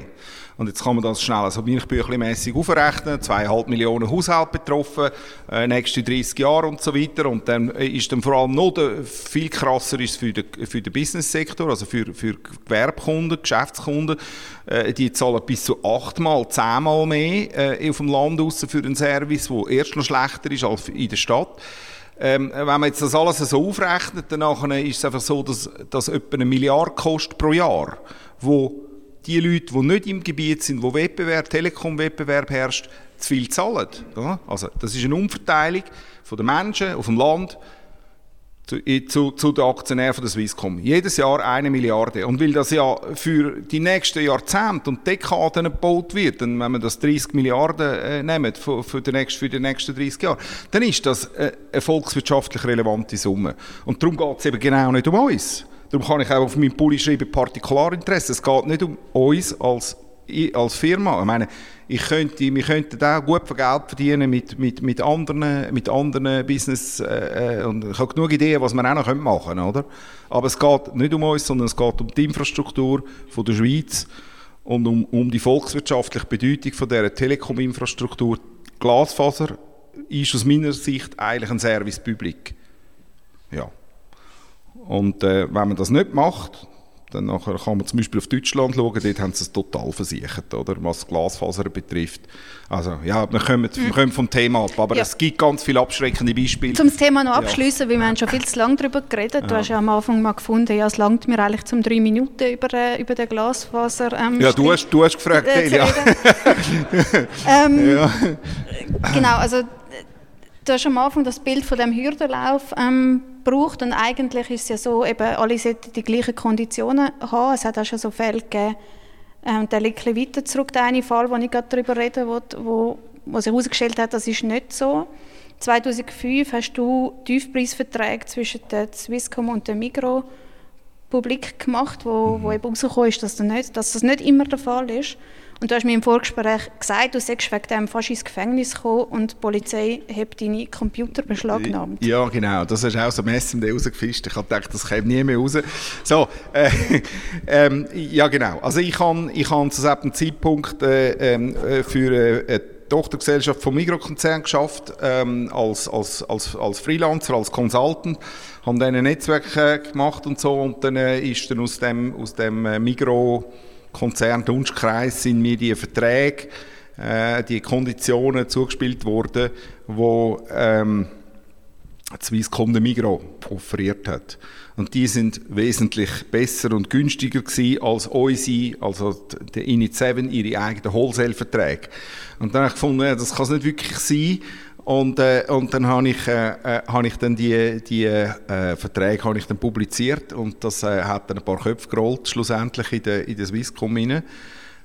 Und jetzt kann man das schnell so milchbüchlemässig aufrechnen, zweieinhalb Millionen Haushalte betroffen, äh, nächste 30 Jahre und so weiter. Und dann äh, ist dann vor allem noch der, viel krasser ist für den, für den Business-Sektor, also für, für Gewerbekunden, Geschäftskunden. Äh, die zahlen bis zu achtmal, zehnmal mehr äh, auf dem Land raus für einen Service, der erst noch schlechter ist als in der Stadt. Ähm, wenn man jetzt das alles so aufrechnet, dann ist es einfach so, dass das etwa eine Milliarde kostet pro Jahr, wo die Leute, die nicht im Gebiet sind, wo Wettbewerb, Telekom-Wettbewerb herrscht, zu viel zahlen. Ja? Also, das ist eine Umverteilung von den Menschen auf dem Land zu, zu, zu den Aktionären von der Swisscom. Jedes Jahr eine Milliarde. Und weil das ja für die nächsten Jahrzehnte und Dekaden gebaut wird, dann, wenn man das 30 Milliarden äh, nimmt für, für, die nächsten, für die nächsten 30 Jahre, dann ist das äh, eine volkswirtschaftlich relevante Summe. Und darum geht es eben genau nicht um uns. Darum kann ich auch auf meinem Pulli schreiben, Partikularinteresse. Es geht nicht um uns als, als Firma. Ich meine, ich könnte, wir könnten auch gut Geld verdienen mit, mit, mit, anderen, mit anderen Business. Äh, und ich habe genug Ideen, was wir auch noch machen können. Oder? Aber es geht nicht um uns, sondern es geht um die Infrastruktur von der Schweiz und um, um die volkswirtschaftliche Bedeutung von dieser Telekom-Infrastruktur. Glasfaser ist aus meiner Sicht eigentlich ein Service Public. Ja. Und äh, wenn man das nicht macht, dann nachher kann man zum Beispiel auf Deutschland schauen, dort haben sie es total versichert, oder, was Glasfaser betrifft. Also ja, wir kommen, wir kommen vom Thema ab, aber Ja. es gibt ganz viele abschreckende Beispiele. Zum das Thema noch abschließen, weil wir haben schon viel zu lange darüber geredet. Du hast ja am Anfang mal gefunden, ja, es langt mir eigentlich zum drei Minuten über, äh, über den Glasfaser. Ähm, ja, du hast, du hast gefragt, äh, reden. ähm, Genau, also du hast am Anfang das Bild von dem Hürdenlauf ähm, gebraucht und eigentlich ist es ja so, eben alle sollten die gleichen Konditionen haben. Es hat auch schon so Fälle gegeben, ähm, der liegt ein weiter zurück, der eine Fall, wo ich gerade darüber reden wollte, wo, wo sich herausgestellt hat, das ist nicht so. 2005 hast du Tiefpreisverträge zwischen der Swisscom und der Migro publik gemacht, wo, wo eben herausgekommen ist, dass das, nicht, dass das nicht immer der Fall ist. Und du hast mir im Vorgespräch gesagt, du seist wegen dem fast ins Gefängnis gekommen und die Polizei hat deine Computer beschlagnahmt. Ja, genau. Das du auch so am SMD rausgefischt. Ich habe gedacht, das käme nie mehr raus. So, äh, ähm, ja genau. Also ich habe ich hab zu diesem Zeitpunkt äh, ähm, äh, für äh, Tochtergesellschaft vom Mikrokonzern geschafft, ähm, als, als, als, als Freelancer, als Consultant. Habe dann ein Netzwerk äh, gemacht und so und dann äh, ist dann aus dem, aus dem äh, Migro Konzern Dunstkreis sind mir die Verträge, äh, die Konditionen zugespielt worden, wo ähm, Swisscom der Migro offeriert hat. Und die sind wesentlich besser und günstiger gewesen als unsere, also der Init 7, ihre eigenen Wholesale-Verträge. Und dann habe ich gefunden, ja, das kann es nicht wirklich sein. Und, äh, und dann habe ich, äh, äh, habe ich dann die, die äh, Verträge ich dann publiziert und das äh, hat dann ein paar Köpfe gerollt, schlussendlich in der, in Swisscom rein.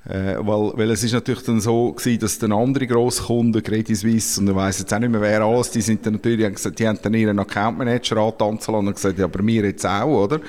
Äh, weil, weil es ist natürlich dann so gewesen, dass dann andere Grosskunden, Credit Suisse, und ich weiss jetzt auch nicht mehr wer alles, die sind dann natürlich, haben, gesagt, die haben dann ihren Account Manager antanzen und gesagt, ja, aber mir jetzt auch, oder?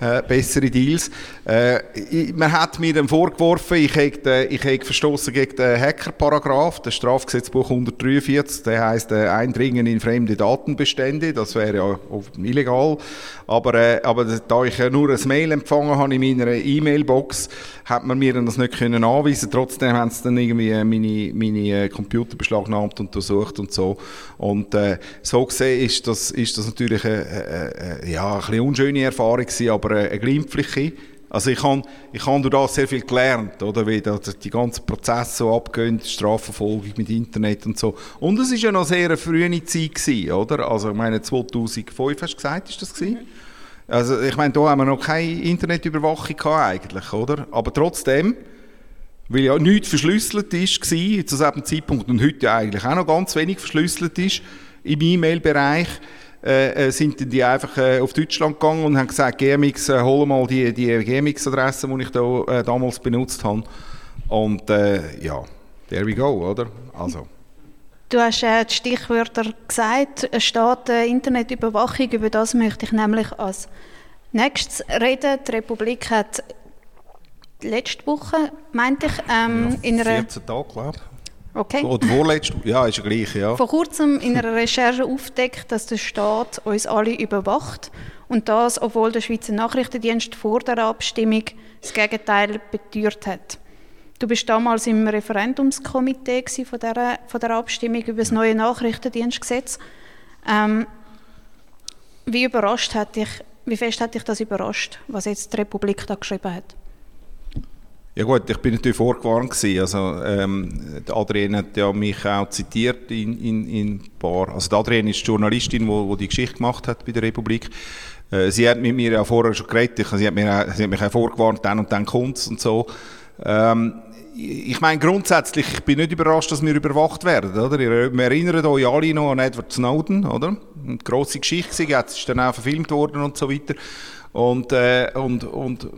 Äh, bessere Deals. Äh, ich, man hat mir dann vorgeworfen, ich hätte, ich hätte verstoßen gegen den Hacker-Paragraph, das Strafgesetzbuch 143, der heisst äh, Eindringen in fremde Datenbestände, das wäre ja illegal, aber, äh, aber da ich ja nur ein Mail empfangen habe in meiner E-Mail-Box, hat man mir dann das nicht können können anweisen. Trotzdem haben sie dann irgendwie meine, meine Computer beschlagnahmt und untersucht und so. Und äh, so gesehen ist das, ist das natürlich eine, eine, ja, ein bisschen unschöne Erfahrung gewesen, aber eine, eine glimpfliche. Also ich habe ich hab durch das sehr viel gelernt, oder, wie die ganzen Prozesse so abgehen, Strafverfolgung mit Internet und so. Und es war ja noch sehr eine frühe Zeit, gewesen, oder? Also ich meine 2005 hast du gesagt, ist das gewesen? Also ich meine, da haben wir noch keine Internetüberwachung gehabt eigentlich, oder? Aber trotzdem, weil ja nichts verschlüsselt ist, war zu diesem Zeitpunkt und heute ja eigentlich auch noch ganz wenig verschlüsselt ist im E-Mail-Bereich, äh, äh, sind die einfach äh, auf Deutschland gegangen und haben gesagt, GMX, äh, hol mal die, die GMX-Adresse, die ich da, äh, damals benutzt habe. Und äh, ja, there we go, oder? Also. Du hast äh, die Stichwörter gesagt, es steht äh, Internetüberwachung, über das möchte ich nämlich als nächstes reden. Die Republik hat letzte Woche, meinte ich, ähm, ja, in einer... 14 Tage, glaube ich. Okay. Oder vorletzte, ja, ist ja gleich, ja. Vor kurzem in einer Recherche aufdeckt, dass der Staat uns alle überwacht und das, obwohl der Schweizer Nachrichtendienst vor der Abstimmung das Gegenteil beteuert hat. Du bist damals im Referendumskomitee von der, von der Abstimmung über das neue Nachrichtendienstgesetz. Ähm, wie überrascht hat dich, wie fest hat dich das überrascht, was jetzt die Republik da geschrieben hat? Ja gut, ich bin natürlich vorgewarnt gewesen. Also ähm, Adrienne hat ja mich auch zitiert in, in, in paar. Also Adrienne ist die Journalistin, wo, wo die Geschichte gemacht hat bei der Republik. Äh, sie hat mit mir ja vorher schon geredet. Sie hat, mir, sie hat mich auch vorgewarnt, dann und dann kommt und so. Ähm, ich meine grundsätzlich, ich bin nicht überrascht, dass wir überwacht werden, oder? Wir erinnern euch alle noch an Edward Snowden, oder? Eine grosse Geschichte, jetzt ist dann auch verfilmt worden und so weiter. Und, äh, und, und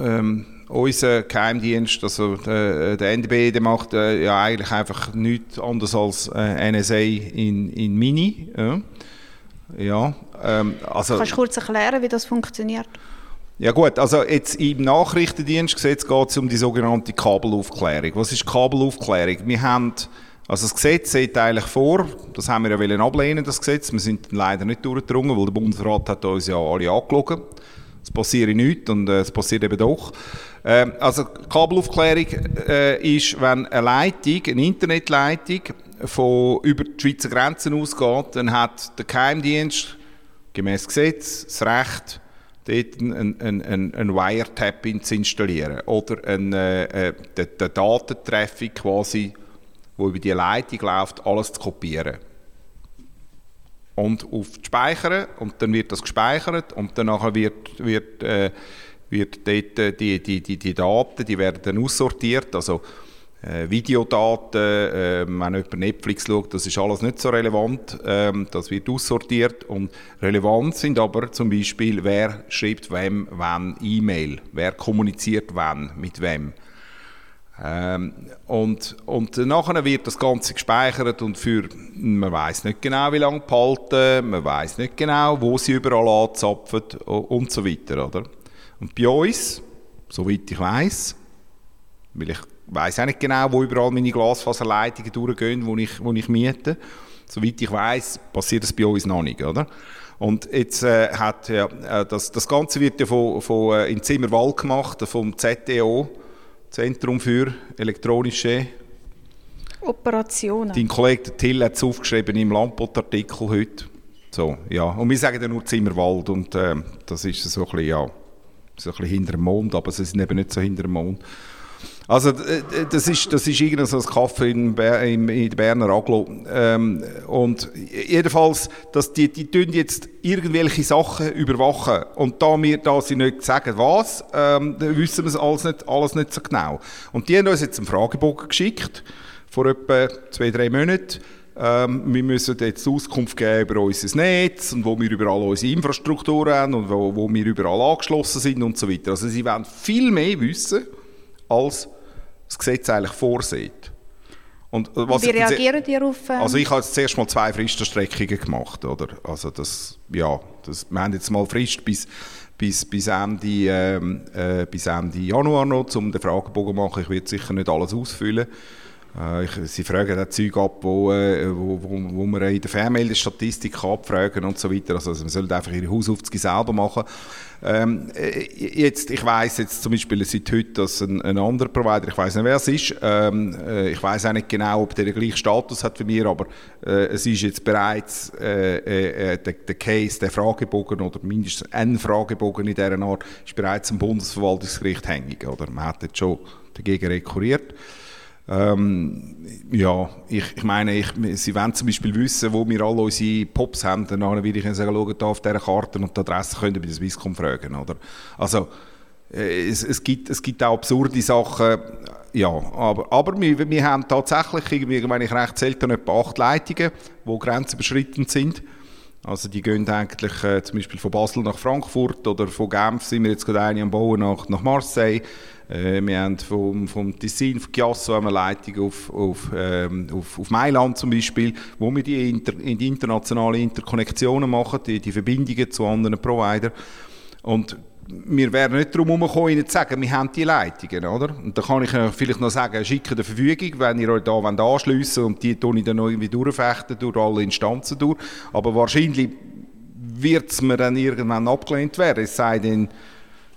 ähm, unser Geheimdienst, also der, der NDB, der macht äh, ja eigentlich einfach nichts anderes als äh, NSA in, in Mini. Ja. ja ähm, also, Kannst du kurz erklären, wie das funktioniert? Ja gut, also jetzt im Nachrichtendienstgesetz geht es um die sogenannte Kabelaufklärung. Was ist Kabelaufklärung? Wir haben, also das Gesetz sieht eigentlich vor, das haben wir ja wollen ablehnen, das Gesetz, wir sind leider nicht durchgedrungen, weil der Bundesrat hat uns ja alle angelogen. Es passiert nichts und äh, es passiert eben doch. Ähm, also Kabelaufklärung äh, ist, wenn eine Leitung, eine Internetleitung von über die Schweizer Grenzen ausgeht, dann hat der Geheimdienst gemäß Gesetz das Recht, dort einen, einen, einen Wiretap zu installieren oder eine, äh, den, den Datentraffic quasi, wo über die Leitung läuft, alles zu kopieren. Und auf Speichern und dann wird das gespeichert und danach wird, wird äh, wird dort äh, die, die, die, die Daten, die werden aussortiert, also äh, Videodaten, äh, wenn jemand Netflix schaut, das ist alles nicht so relevant, ähm, das wird aussortiert und relevant sind aber zum Beispiel, wer schreibt wem wann E-Mail, wer kommuniziert wann mit wem. Ähm, und, und nachher wird das Ganze gespeichert und für, man weiß nicht genau, wie lange behalten, man weiß nicht genau, wo sie überall anzapfen und so weiter, oder? Und bei uns, soweit ich weiß, weil ich weiß auch nicht genau, wo überall meine Glasfaserleitungen durchgehen, wo ich, wo ich miete. Soweit ich weiß, passiert das bei uns noch nicht, oder? Und jetzt äh, hat ja, äh, das, das Ganze wird ja von, von, äh, in Zimmerwald gemacht, vom ZEO, Zentrum für elektronische Operationen. Dein Kollege Till hat es aufgeschrieben im Lampot-Artikel heute. So, ja. Und wir sagen ja nur Zimmerwald und äh, das ist so ein bisschen, ja so ein bisschen hinter dem Mond, aber sie sind eben nicht so hinter dem Mond. Also das ist, das ist irgendwie so ein Kaffee in, Ber in, in der Berner Aglo. Ähm, und jedenfalls, dass die, die tun jetzt irgendwelche Sachen überwachen. Und da wir da sie nicht sagen, was, ähm, wissen wir es alles nicht, alles nicht so genau. Und die haben uns jetzt einen Fragebogen geschickt, vor etwa zwei, drei Monaten ähm, wir müssen jetzt Auskunft geben über unser Netz und wo wir überall unsere Infrastruktur haben und wo, wo wir überall angeschlossen sind und so weiter. Also sie wollen viel mehr wissen, als das Gesetz eigentlich vorsieht. Und äh, was Wie reagieren die darauf? Ähm? Also ich habe jetzt zuerst mal zwei Fristenstreckungen gemacht, oder? Also das, ja, das, wir haben jetzt mal Frist bis, bis, bis, Ende, ähm, äh, bis Ende Januar noch, um den Fragebogen zu machen. Ich werde sicher nicht alles ausfüllen. Äh, ich, sie fragen auch Zeug ab, wo, äh, wo, wo, wo man in der Fernmeldestatistik abfragen und so weiter. Also, man sollte einfach ihre Hausaufgaben selber machen. Ähm, äh, jetzt, ich weiß jetzt zum Beispiel seit heute, dass ein, ein anderer Provider, ich weiß nicht, wer es ist, ähm, äh, ich weiß auch nicht genau, ob der den gleichen Status hat wie mir, aber äh, es ist jetzt bereits äh, äh, der, der, Case, der Fragebogen oder mindestens ein Fragebogen in dieser Art, ist bereits am Bundesverwaltungsgericht hängig. Oder? Man hat jetzt schon dagegen rekurriert. Ähm, ja, ich, ich meine, ich, Sie wollen zum Beispiel wissen, wo wir alle unsere Pops haben, dann würde ich sagen, schauen da auf dieser Karte und die Adresse könnt ihr bei der Swisscom fragen, oder? Also, äh, es, es, gibt, es gibt auch absurde Sachen, ja, aber, aber wir, wir haben tatsächlich, wenn ich recht selten, etwa acht Leitungen, die grenzüberschreitend sind. Also die gehen eigentlich äh, zum Beispiel von Basel nach Frankfurt oder von Genf sind wir jetzt gerade eine am Bauen nach, nach Marseille. Äh, wir haben vom, vom Tessin, von Chiasso eine Leitung auf, auf, ähm, auf, auf Mailand zum Beispiel, wo wir die, inter, die internationalen Interkonnektionen machen, die, die Verbindungen zu anderen Providern. Und wir wären nicht darum herumgekommen, Ihnen zu sagen, wir haben die Leitungen, oder? Und da kann ich vielleicht noch sagen, schicke eine Verfügung, wenn ihr euch da anschliessen wollt und die tue ich dann noch irgendwie durchfechten durch alle Instanzen durch. Aber wahrscheinlich wird es mir dann irgendwann abgelehnt werden, es sei denn,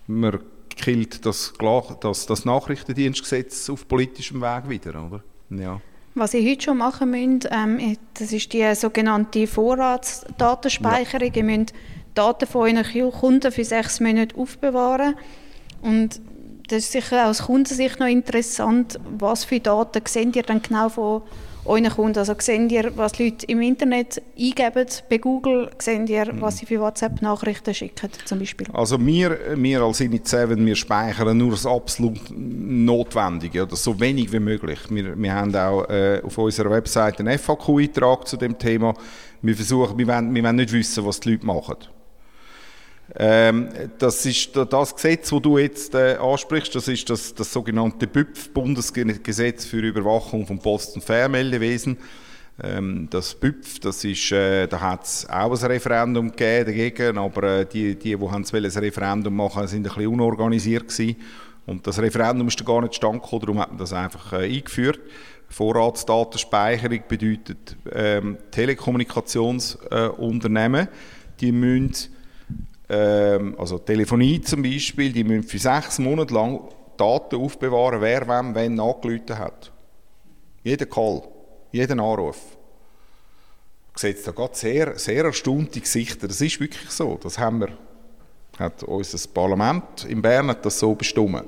man killt das, das, das Nachrichtendienstgesetz auf politischem Weg wieder, oder? Ja. Was Sie heute schon machen müssen, ähm, das ist die sogenannte Vorratsdatenspeicherung. Ja. Ihr müsst Daten von euren Kunden für sechs Monate aufbewahren. Und das ist sicher aus Kundensicht noch interessant, was für Daten seht ihr dann genau von euren Kunden? Also seht ihr, was Leute im Internet eingeben bei Google? Seht ihr, was sie für WhatsApp-Nachrichten schicken zum Beispiel? Also wir, wir als Init7, wir speichern nur das absolut Notwendige oder so wenig wie möglich. Wir, wir haben auch äh, auf unserer Website einen FAQ-Eintrag zu dem Thema. Wir versuchen, wir wollen, wir wollen nicht wissen, was die Leute machen. Ähm, das ist das Gesetz, das du jetzt äh, ansprichst, das ist das, das sogenannte BÜPF, Bundesgesetz für Überwachung von Post- und Fernmeldewesen. Ähm, das BÜPF, das ist, äh, da hat es auch ein Referendum gegeben dagegen, aber äh, die, die, die haben ein Referendum machen, sind ein bisschen unorganisiert gewesen. Und das Referendum ist da gar nicht stand gekommen, darum hat man das einfach äh, eingeführt. Vorratsdatenspeicherung bedeutet ähm, Telekommunikationsunternehmen, die müssen ähm, also Telefonie zum Beispiel, die müssen für sechs Monate lang Daten aufbewahren, wer wem wann angerufen hat. Jeder Call, jeden Anruf. Sehe da gerade sehr, sehr erstaunte Gesichter. Das ist wirklich so. Das haben wir, hat unser Parlament in Bern das so bestimmt.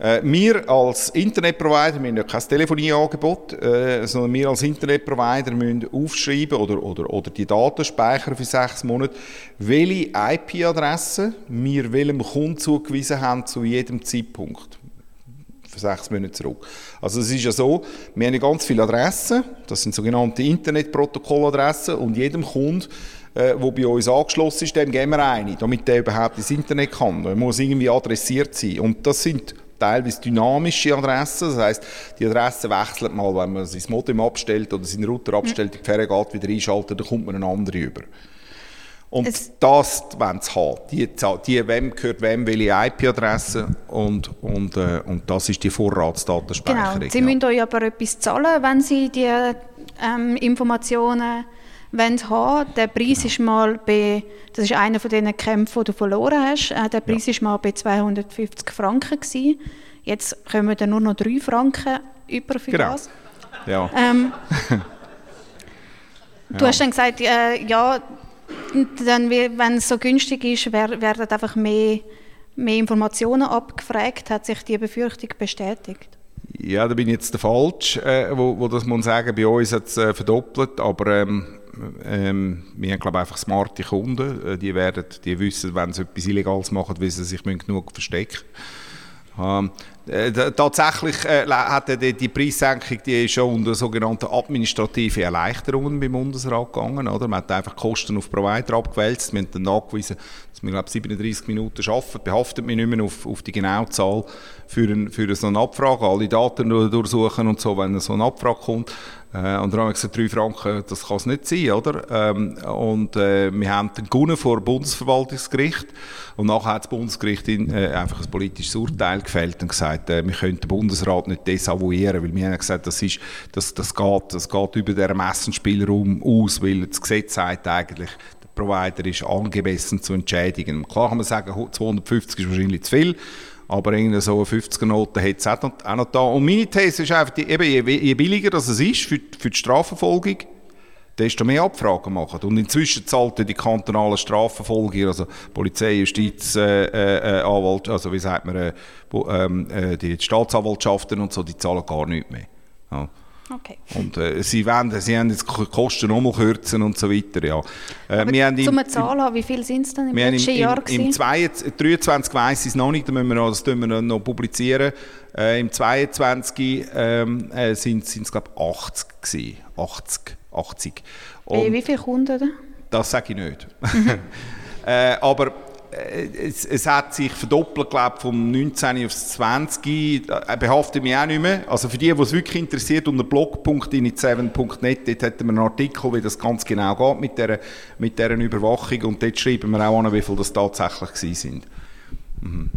Äh, wir als Internetprovider, wir haben ja kein Telefonieangebot, äh, sondern wir als Internetprovider müssen aufschreiben oder, oder, oder die Daten speichern für sechs Monate, welche IP-Adresse wir welchem Kunden zugewiesen haben zu jedem Zeitpunkt. Für sechs Monate zurück. Also es ist ja so, wir haben ganz viele Adressen, das sind sogenannte Internetprotokolladressen und jedem Kunden äh, wo bei uns angeschlossen ist, dem geben wir eine, damit der überhaupt ins Internet kann. Er muss irgendwie adressiert sein. Und das sind teilweise dynamische Adressen. Das heisst, die Adresse wechselt mal, wenn man sein Modem abstellt oder seinen Router abstellt, die Fähre geht wieder einschalten, dann kommt man eine andere über. Und es das wollen sie haben. Die, die, wem gehört wem, welche IP-Adresse und, und, äh, und das ist die Vorratsdatenspeicherung. Genau. Sie ja. müssen euch aber etwas zahlen, wenn Sie die ähm, Informationen wollen haben. Der Preis ist mal bei, das ist einer von diesen Kämpfen, die du verloren hast, äh, der Preis ja. ist mal bei 250 Franken gewesen. Jetzt kommen dann nur noch 3 Franken über für genau. das. Ja. Ähm, du ja. hast dann gesagt, äh, ja, dann, wenn es so günstig ist, werden einfach mehr, mehr Informationen abgefragt. Hat sich die Befürchtung bestätigt? Ja, da bin ich jetzt der Falsch, äh, wo, wo das man sagen, bei uns hat es äh, verdoppelt, aber ähm, ähm, wir haben glaube ich, einfach smarte Kunden, äh, die, werden, die wissen, wenn sie etwas Illegales machen, wissen sie sich genug verstecken ähm, äh, tatsächlich äh, hat die, die Preissenkung die ist schon unter sogenannten administrative Erleichterungen beim Bundesrat gegangen. Oder? Man hat einfach Kosten auf Provider abgewälzt. Wir haben dann nachgewiesen, dass wir glaube 37 Minuten arbeiten. Behaftet mich nicht mehr auf, auf die genaue Zahl für, für so eine Abfrage. Alle Daten durchsuchen und so, wenn so eine Abfrage kommt. Äh, und dann haben wir gesagt, drei Franken, das kann es nicht sein, oder? Ähm, und äh, wir haben dann gewonnen vor Bundesverwaltungsgericht und nachher hat das Bundesgericht in, äh, einfach ein politisches Urteil gefällt und gesagt, gesagt, äh, wir können den Bundesrat nicht desavouieren, weil wir haben gesagt, das, ist, das, das, geht, das geht über den Ermessensspielraum aus, weil das Gesetz sagt eigentlich, der Provider ist angemessen zu entschädigen. Klar kann man sagen, 250 ist wahrscheinlich zu viel, aber irgendwie so eine 50er-Note hat es auch noch, auch noch da. Und meine These ist einfach, die, eben, je, je billiger das es ist für, für die Strafverfolgung, desto mehr Abfragen machen. Und inzwischen zahlen die kantonalen Strafverfolger, also Polizei, Justiz, äh, äh, Anwalt, also wie sagt man, äh, ähm, äh, die Staatsanwaltschaften und so, die zahlen gar nichts mehr. Ja. Okay. Und äh, sie, wollen, sie haben jetzt Kosten nochmal kürzen und so weiter. Ja. Äh, wir haben zum Zahl haben, wie viel sind es denn im letzten im, Jahr? Im, im 23 weiss ich es noch nicht, da müssen wir noch, das müssen wir noch publizieren. Äh, Im 22 ähm, äh, sind es, glaube ich, 80 gewesen. 80. 80. Und wie viele Kunden? Das sage ich nicht. Mhm. äh, aber es, es, hat sich verdoppelt, glaube ich, vom 19 aufs 20. Äh, behaftet mich auch nicht mehr. Also für die, die es wirklich interessiert, unter blog.init7.net, dort hätten wir einen Artikel, wie das ganz genau geht mit dieser, mit dieser Überwachung. Und dort schreiben wir auch an, wie viele das tatsächlich gewesen sind. Mhm.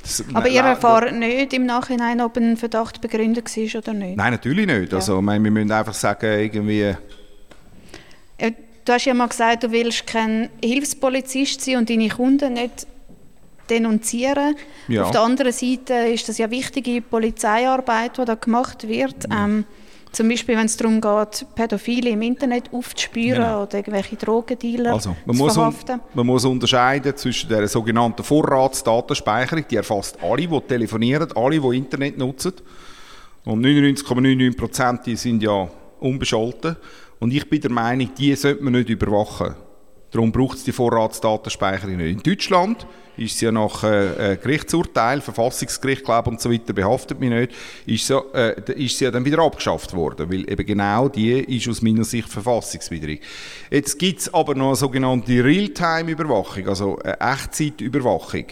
Das, Aber ihr erfahrt nicht im Nachhinein, ob ein Verdacht begründet war oder nicht? Nein, natürlich nicht. Ja. Also, wir müssen einfach sagen, irgendwie... Du hast ja mal gesagt, du willst kein Hilfspolizist sein und deine Kunden nicht denunzieren. Ja. Auf der anderen Seite ist das ja wichtige Polizeiarbeit, die da gemacht wird. Mhm. Ähm, zum Beispiel, wenn es darum geht, Pädophile im Internet aufzuspüren genau. oder irgendwelche Drogendealer also, man zu muss verhaften. man muss unterscheiden zwischen der sogenannten Vorratsdatenspeicherung, die erfasst alle, die telefonieren, alle, die Internet nutzen. Und 99,99 Prozent ,99 sind ja unbescholten. Und ich bin der Meinung, die sollte man nicht überwachen. Darum braucht es die Vorratsdatenspeicherung nicht. In Deutschland ist sie ja nach äh, äh, Gerichtsurteil, Verfassungsgericht glaube und so weiter, behaftet mich nicht, ist sie, äh, ist sie ja dann wieder abgeschafft worden, weil eben genau die ist aus meiner Sicht verfassungswidrig. Jetzt gibt es aber noch eine sogenannte Realtime-Überwachung, also eine Echtzeitüberwachung.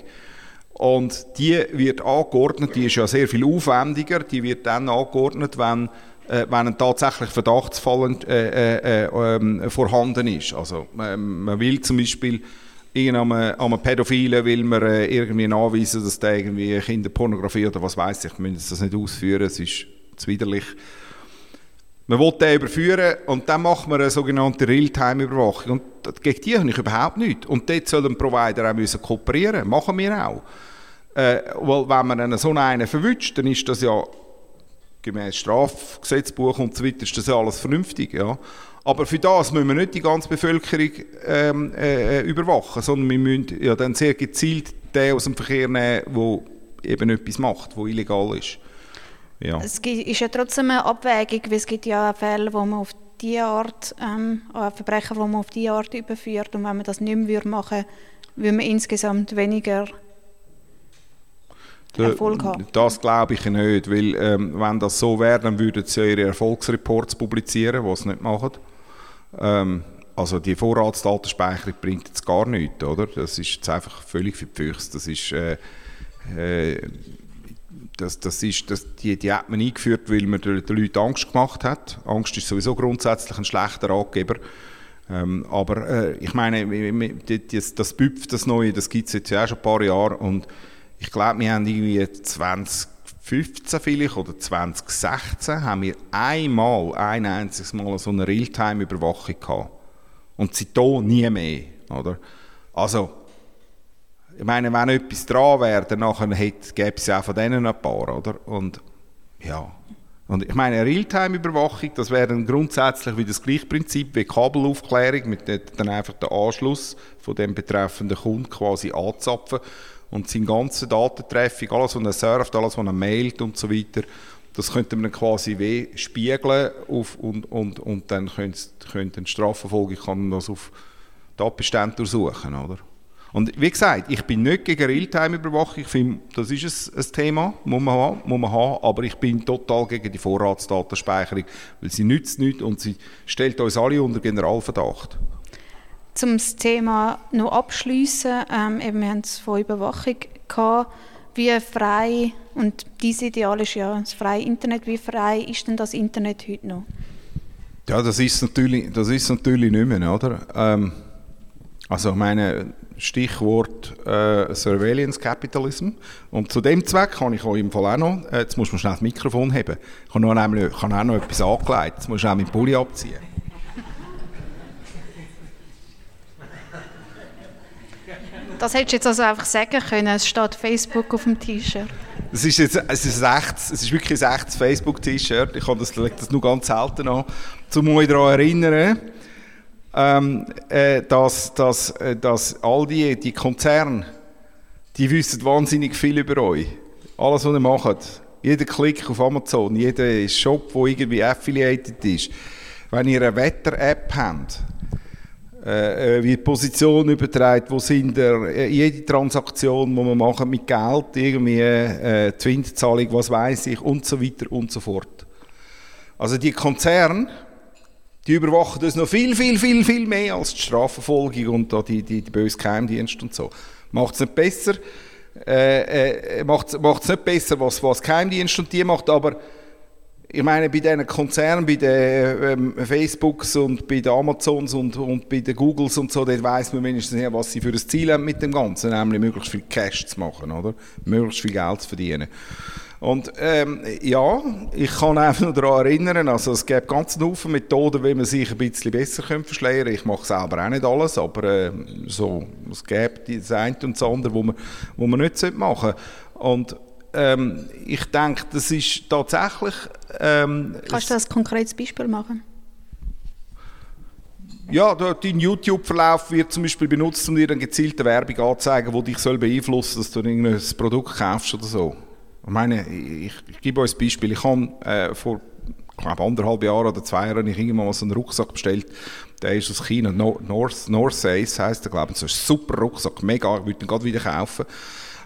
Und die wird angeordnet, die ist ja sehr viel aufwendiger, die wird dann angeordnet, wenn äh, wenn ein tatsächlich Verdachtsfall äh, äh, ähm, vorhanden ist. Also ähm, man will zum Beispiel irgendeinem Pädophilen will man äh, irgendwie nachweisen, dass der irgendwie Kinderpornografie oder was weiß ich, ich muss das nicht ausführen, es ist widerlich. Man will den überführen und dann macht man eine sogenannte Realtime-Überwachung. Und gegen die habe ich überhaupt nichts. Und dort soll ein Provider auch müssen kooperieren Machen wir auch. Äh, weil wenn man einen so einen verwünscht, dann ist das ja gemäß Strafgesetzbuch und so weiter ist das alles vernünftig. Ja. Aber für das müssen wir nicht die ganze Bevölkerung ähm, äh, überwachen, sondern wir müssen ja dann sehr gezielt den aus dem Verkehr nehmen, der eben etwas macht, was illegal ist. Ja. Es ist ja trotzdem eine Abwägung, weil es gibt ja Fälle, wo man auf diese Art, ähm, Verbrechen, wo man auf diese Art überführt und wenn man das nicht mehr machen würde, würde man insgesamt weniger Erfolg haben? Das glaube ich nicht, weil ähm, wenn das so wäre, dann würden sie ihre Erfolgsreports publizieren, was sie nicht machen. Ähm, also die Vorratsdatenspeicherung bringt jetzt gar nichts, oder? Das ist jetzt einfach völlig für die Füchse. Das ist, äh, äh, das, das ist, das, die, die hat man eingeführt, weil man den, den Leuten Angst gemacht hat. Angst ist sowieso grundsätzlich ein schlechter Ratgeber. Ähm, aber äh, ich meine, das, das BÜPF, das Neue, das gibt es jetzt ja auch schon ein paar Jahre und ich glaube, wir haben irgendwie 2015 vielleicht oder 2016 haben wir einmal, ein einziges Mal so eine Realtime-Überwachung gehabt. Und seitdem nie mehr, oder? Also, ich meine, wenn etwas dran wäre, dann gäbe es ja auch von denen ein paar, oder? Und, ja. Und ich meine, Realtime-Überwachung, das wäre dann grundsätzlich wie das gleiche Prinzip wie Kabelaufklärung, mit dann einfach den Anschluss von dem betreffenden Kunden quasi anzapfen und sein ganze Datentraffic, alles, was er surft, alles, was er mailt und so weiter, das könnte man quasi wie spiegeln auf, und, und, und dann könnte eine Strafverfolgung kann das auf Tatbestände durchsuchen, oder? Und wie gesagt, ich bin nicht gegen Realtime-Überwachung. Ich finde, das ist ein, ein Thema, muss man, haben, muss man haben. Aber ich bin total gegen die Vorratsdatenspeicherung, weil sie nützt nichts und sie stellt uns alle unter Generalverdacht. Um das Thema noch abschließen, ähm, wir haben es von Überwachung gehabt, wie frei, und dieses Ideal ist ja das freie Internet, wie frei ist denn das Internet heute noch? Ja, das ist natürlich, das ist natürlich nicht mehr, oder? Ähm, also ich meine, Stichwort äh, Surveillance Capitalism. Und zu dem Zweck kann ich euch im Fall auch noch, äh, jetzt muss man schnell das Mikrofon haben, ich ich habe auch noch etwas angelegt, jetzt muss ich auch meinen Pulli abziehen. Das hättest du jetzt also einfach sagen können, es steht Facebook auf dem T-Shirt. Es ist, jetzt, es, ist echtes, es ist wirklich ein echtes Facebook-T-Shirt, ich das, das nur ganz selten an, um euch daran erinnern, ähm, äh, dass, dass, äh, dass all die, die Konzerne, die wissen wahnsinnig viel über euch. Alles, was ihr macht. Jeder Klick auf Amazon, jeder Shop, der irgendwie affiliated ist. Wenn ihr eine Wetter-App habt, äh, äh wie die Position überträgt, wo sind der, äh, jede Transaktion, die man macht mit Geld, irgendwie äh, Twinzahlung, was weiß ich und so weiter und so fort. Also die Konzerne, die überwachen das noch viel, viel, viel, viel mehr als die Strafverfolgung und da die, die, die böse Geheimdienste und so. Macht es nicht besser, äh, äh, macht es nicht besser, was, was Geheimdienst und die macht, aber ich meine, bei diesen Konzernen, bei den ähm, Facebooks und bei den Amazons und, und bei den Googles und so, dort weiss man wenigstens ja, was sie für ein Ziel haben mit dem Ganzen, nämlich möglichst viel Cash zu machen, oder? Möglichst viel Geld zu verdienen. Und ähm, ja, ich kann einfach nur daran erinnern, also es gibt ganz Haufen Methoden, wie man sich ein bisschen besser verschleiern könnte. Ich mache selber auch nicht alles, aber äh, so, es gibt das eine und das andere, wo man, wo man nicht machen sollte. Und ähm, ich denke, das ist tatsächlich... Ähm, Kannst du das ein konkretes Beispiel machen? Ja, dein YouTube-Verlauf wird zum Beispiel benutzt, um dir eine gezielte Werbung anzuzeigen, die dich soll beeinflussen soll, dass du irgendein Produkt kaufst oder so. Ich meine, ich, ich gebe euch ein Beispiel. Ich habe äh, vor ich glaube, anderthalb Jahren oder zwei Jahren ich irgendwann mal so einen Rucksack bestellt. Der ist aus China, North, North Ace heisst der, glaube ich. So ein super Rucksack, mega, ich würde ihn gerade wieder kaufen.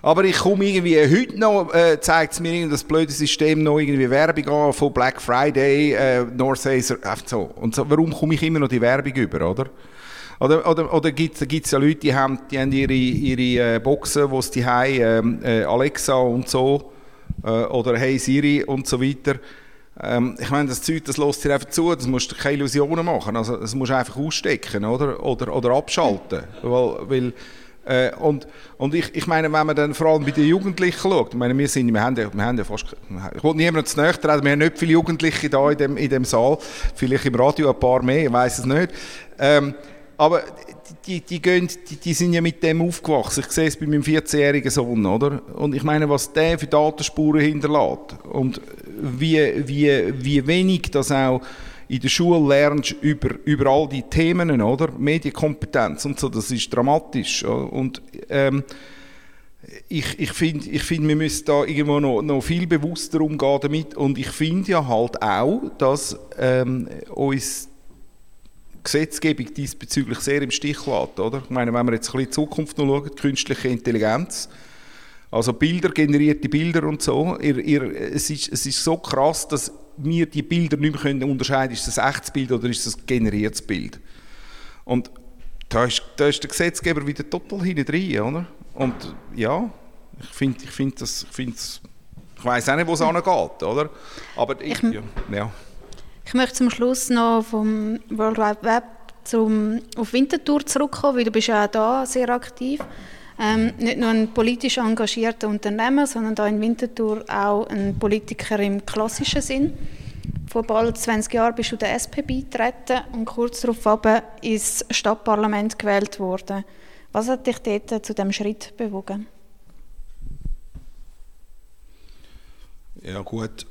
Aber ich komme irgendwie, heute noch äh, zeigt es mir das blöde System noch irgendwie Werbung an von Black Friday, äh, North Ace, einfach so. Und so, warum komme ich immer noch die Werbung über, oder? Oder, oder, oder gibt es ja Leute, die haben, die haben ihre, ihre äh, Boxen, wo sie haben, äh, Alexa und so, äh, oder Hey Siri und so weiter. Ähm, ich meine, das Zeug, das lässt dir einfach zu, das musst du keine Illusionen machen, also das musst du einfach ausstecken, oder, oder, oder abschalten, weil, weil äh, und, und ich, ich meine, wenn man dann vor allem bei den Jugendlichen schaut, ich meine, wir, sind, wir, haben, ja, wir haben ja fast, ich wollte niemandem zu nahe treten, wir haben nicht viele Jugendliche da in dem, in dem Saal, vielleicht im Radio ein paar mehr, ich weiß es nicht. Ähm, aber die, die, gehen, die, die, sind ja mit dem aufgewachsen. Ich sehe es bei meinem 14-jährigen Sohn, oder? Und ich meine, was der für Datenspuren hinterlässt und wie, wie, wie wenig das auch in der Schule lernst über, über all die Themen, oder? Medienkompetenz und so, das ist dramatisch. Und ähm, ich, ich finde, ich find, wir müssen da irgendwo noch, noch viel bewusster umgehen damit. Und ich finde ja halt auch, dass ähm, uns Gesetzgebung diesbezüglich sehr im Stich lässt. Oder? Ich meine, wenn wir jetzt ein bisschen in die Zukunft noch schauen, künstliche Intelligenz, also Bilder, generierte Bilder und so, ihr, ihr, es, ist, es ist so krass, dass wir die Bilder nicht mehr können unterscheiden ist das ein echtes Bild oder ist das ein generiertes Bild. Und da ist, da ist der Gesetzgeber wieder total hinten drin, oder? Und ja, ich finde, ich find das, ich, ich weiß auch nicht, wo es angeht, oder? Aber ich, ich, ja, ja. Ich möchte zum Schluss noch vom World Wide Web zum, auf Winterthur zurückkommen, weil du bist ja auch da sehr aktiv. Ähm, nicht nur ein politisch engagierter Unternehmer, sondern da in Winterthur auch ein Politiker im klassischen Sinn. Vor bald 20 Jahren bist du der SP beigetreten und kurz darauf ins Stadtparlament gewählt worden. Was hat dich dort zu dem Schritt bewogen? Ja gut,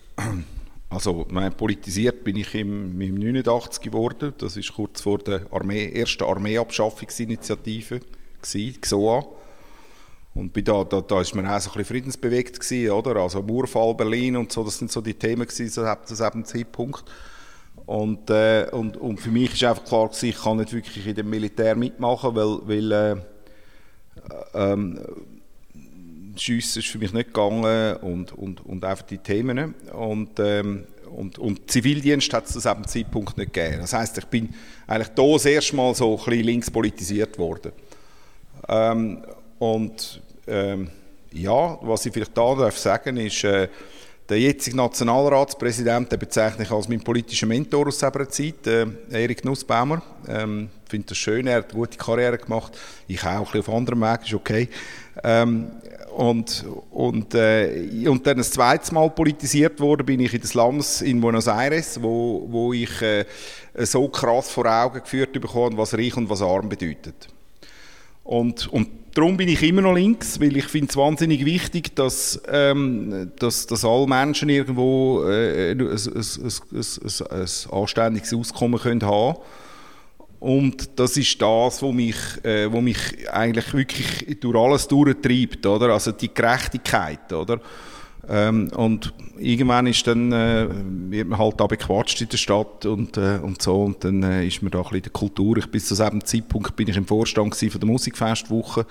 also politisiert bin ich im, im 89 geworden. Das ist kurz vor der Armee, ersten Armeeabschaffungsinitiative GSOA. Und bei da, da, da ist man auch so ein bisschen friedensbewegt gewesen, oder? Also Murfall, Berlin und so, das sind so die Themen gewesen, so ab diesem Zeitpunkt. Und, äh, und, und für mich ist einfach klar gewesen, ich kann nicht wirklich in dem Militär mitmachen, weil, weil äh, ähm, Schiessen ist für mich nicht gegangen und, und, und einfach die Themen. Und, ähm, und, und Zivildienst hat es zu diesem Zeitpunkt nicht gegeben. Das heißt, ich bin eigentlich da das erste Mal so ein bisschen links politisiert worden. Ähm, und ähm, ja, was ich vielleicht da darf sagen ist, äh, Der jetzige Nationalratspräsident den bezeichne ich als meinen politischen Mentor aus dieser Zeit, äh, Erik Nussbaumer. Ähm, ich finde das schön, er hat eine gute Karriere gemacht. Ich auch, ein bisschen auf anderem Weg, ist okay. Ähm, und, und, äh, und dann das zweite Mal politisiert wurde, bin ich in das Landes in Buenos Aires, wo, wo ich äh, so krass vor Augen geführt bekommen, was reich und was arm bedeutet. Und, und darum bin ich immer noch links, weil ich finde es wahnsinnig wichtig, dass, ähm, dass, dass alle Menschen irgendwo äh, ein, ein, ein, ein, anständiges Auskommen können haben und das ist das, was mich, äh, mich eigentlich wirklich durch alles durchtreibt, oder? Also die Gerechtigkeit, oder? Ähm, und irgendwann ist dann, äh, wird man halt bequatscht in der Stadt und, äh, und so und dann äh, ist man da ein bisschen der Kultur. Ich, bis zu diesem Zeitpunkt bin ich im Vorstand von der Musikfestwoche.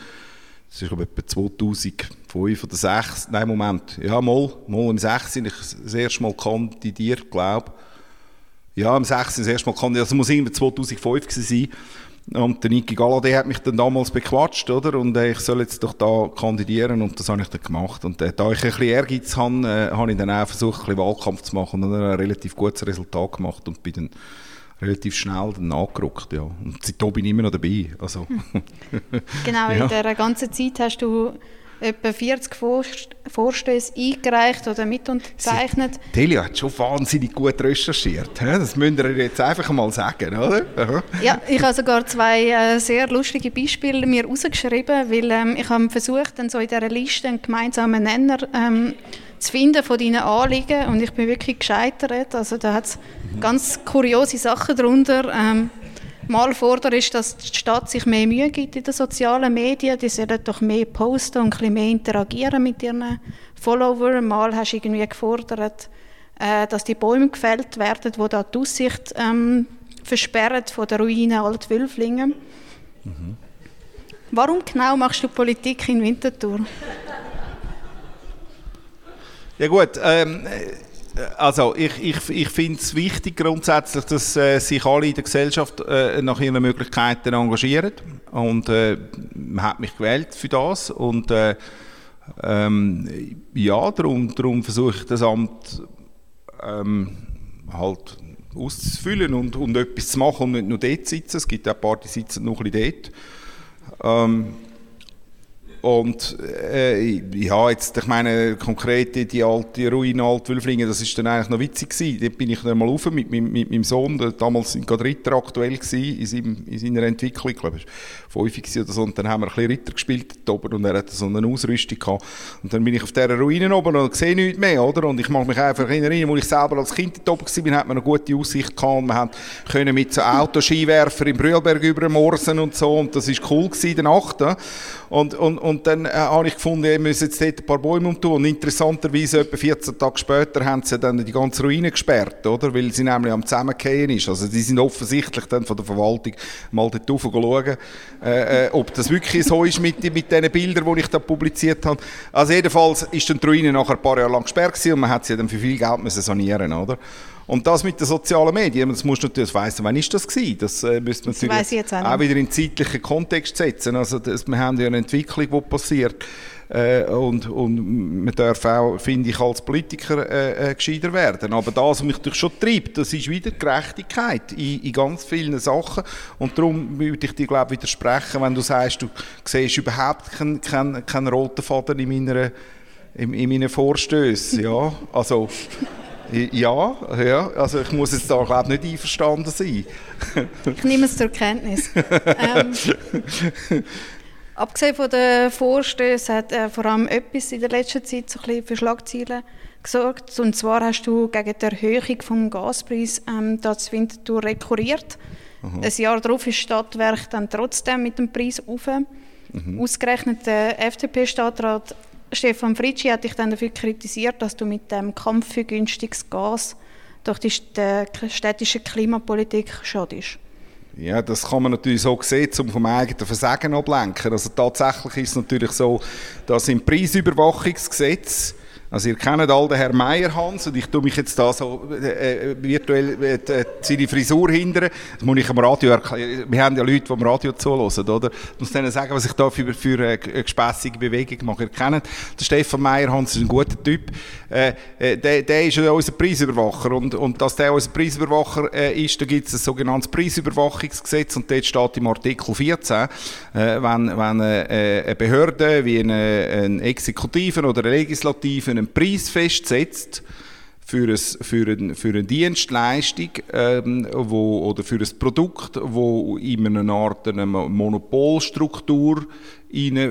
Das ist etwa 2005 oder 2006. Nein, Moment. Ja, mal, mal im 6 bin ich das erste Mal kandidiert, glaube Ja, im 6 das erste Mal kandidiert. Das muss irgendwie 2005 sein. Und der Niki Galladay hat mich dann damals bequatscht, oder? Und äh, ich soll jetzt doch da kandidieren und das habe ich dann gemacht. Und äh, da ich ein bisschen Ehrgeiz habe, äh, habe ich dann auch versucht, ein bisschen Wahlkampf zu machen und dann ein relativ gutes Resultat gemacht und bin dann relativ schnell dann angerückt, ja. Und seitdem bin ich immer noch dabei, also. genau, ja. in dieser ganzen Zeit hast du etwa 40 Vorstöße eingereicht oder mitunterzeichnet. Delia hat schon wahnsinnig gut recherchiert. Das müsst ihr jetzt einfach mal sagen, oder? Aha. Ja, ich habe sogar zwei äh, sehr lustige Beispiele mir rausgeschrieben, weil ähm, ich habe versucht, dann so in dieser Liste einen gemeinsamen Nenner ähm, zu finden von deinen Anliegen und ich bin wirklich gescheitert. Also da hat es mhm. ganz kuriose Sachen darunter. Ähm, Mal fordere ist, dass die Stadt sich mehr Mühe gibt in den sozialen Medien. Die sollen doch mehr posten und ein bisschen mehr interagieren mit ihren Followern. Mal hast du irgendwie gefordert, äh, dass die Bäume gefällt werden, die da die Aussicht ähm, versperren von der Ruine Altwülflingen. Mhm. Warum genau machst du Politik in Winterthur? Ja gut, ähm, also ich, ich, ich finde es wichtig grundsätzlich, dass äh, sich alle in der Gesellschaft äh, nach ihren Möglichkeiten engagieren und äh, man hat mich gewählt für das und äh, ähm, ja, darum, darum versuche ich das Amt ähm, halt auszufüllen und, und etwas zu machen und nicht nur dort sitzen. Es gibt auch ein paar, die sitzen noch ein bisschen dort. Ähm, und äh, ja, jetzt, ich meine, konkret die alte Ruine Altwülflingen, das ist dann eigentlich noch witzig gewesen. Dort bin ich dann mal rauf mit, mit, mit meinem Sohn, der damals gerade Ritter aktuell gewesen, in, seinem, in seiner Entwicklung, ich glaube, fünf oder so, und dann haben wir ein bisschen Ritter gespielt dort oben und er hatte so eine Ausrüstung gehabt. Und dann bin ich auf dieser Ruine oben und sehe nichts mehr, oder? Und ich mag mich einfach erinnern, als ich selber als Kind dort oben war, hat man eine gute Aussicht gehabt und wir können mit so Autoskiwerfer im Brühlberg übermorsen und so und das war cool gewesen, der Nacht. Und, und, und dann äh, habe ich gefunden, wir müssen jetzt dort ein paar Bäume umtun. Und interessanterweise, etwa 14 Tage später, haben sie dann die ganze Ruine gesperrt, oder? Weil sie nämlich am Zusammengehen ist. Also die sind offensichtlich dann von der Verwaltung mal dort rauf schauen, äh, äh, ob das wirklich so ist mit, mit den Bildern, die ich da publiziert habe. Also jedenfalls ist dann die Ruine nachher ein paar Jahre lang gesperrt gewesen und man hat sie dann für viel Geld müssen sanieren, oder? Und das mit den sozialen Medien, das musst du natürlich wissen, wann ist das gewesen? Das äh, müsste man natürlich auch, auch, wieder in zeitlichen Kontext setzen. Also das, wir haben ja eine Entwicklung, die passiert. Äh, und, und man darf auch, finde ich, als Politiker äh, äh, gescheiter werden. Aber das, was mich natürlich schon treibt, das ist wieder Gerechtigkeit in, in ganz vielen Sachen. Und darum würde ich dir, glaube ich, widersprechen, wenn du sagst, du siehst überhaupt keinen kein, kein roten Faden in meiner in, in meinen Vorstößen, ja, also ja, ja, also ich muss jetzt da glaube nicht einverstanden sein. ich nehme es zur Kenntnis. ähm, abgesehen von den Vorstößen hat äh, vor allem etwas in der letzten Zeit so ein bisschen für Schlagzeilen gesorgt. Und zwar hast du gegen die Erhöhung des Gaspreises ähm, das Winterthur rekurriert. Mhm. Ein Jahr darauf ist Stadtwerk dann trotzdem mit dem Preis auf. Mhm. Ausgerechnet der FDP-Stadtrat Stefan Fritschi hat dich dann dafür kritisiert, dass du mit dem Kampf für günstiges Gas durch die städtische Klimapolitik schadest. Ja, das kann man natürlich so sehen, um vom eigenen Versagen ablenken. Also tatsächlich ist es natürlich so, dass im Preisüberwachungsgesetz Also ihr kennt all den Herrn Meyerhans und ich tue mich jetzt da so äh, äh virtuell äh, äh, seine Frisur hindern. Das muss ich am Radio erklären. Wir haben ja Leute, die am Radio zuhören, oder? Ich muss denen sagen, was ich da für, für eine gespässige Bewegung mache. Ihr kennt den Stefan Meyerhans, ist ein guter Typ. Äh, äh, der, der ist ja unser Preisüberwacher und, und dass der unser Preisüberwacher äh, ist, da gibt es ein sogenanntes Preisüberwachungsgesetz und dort steht im Artikel 14, wenn, wenn eine Behörde wie eine, ein Exekutiven oder eine Legislativen einen Preis festsetzt für, ein, für, ein, für eine Dienstleistung ähm, wo, oder für ein Produkt, wo in einer Art eine Monopolstruktur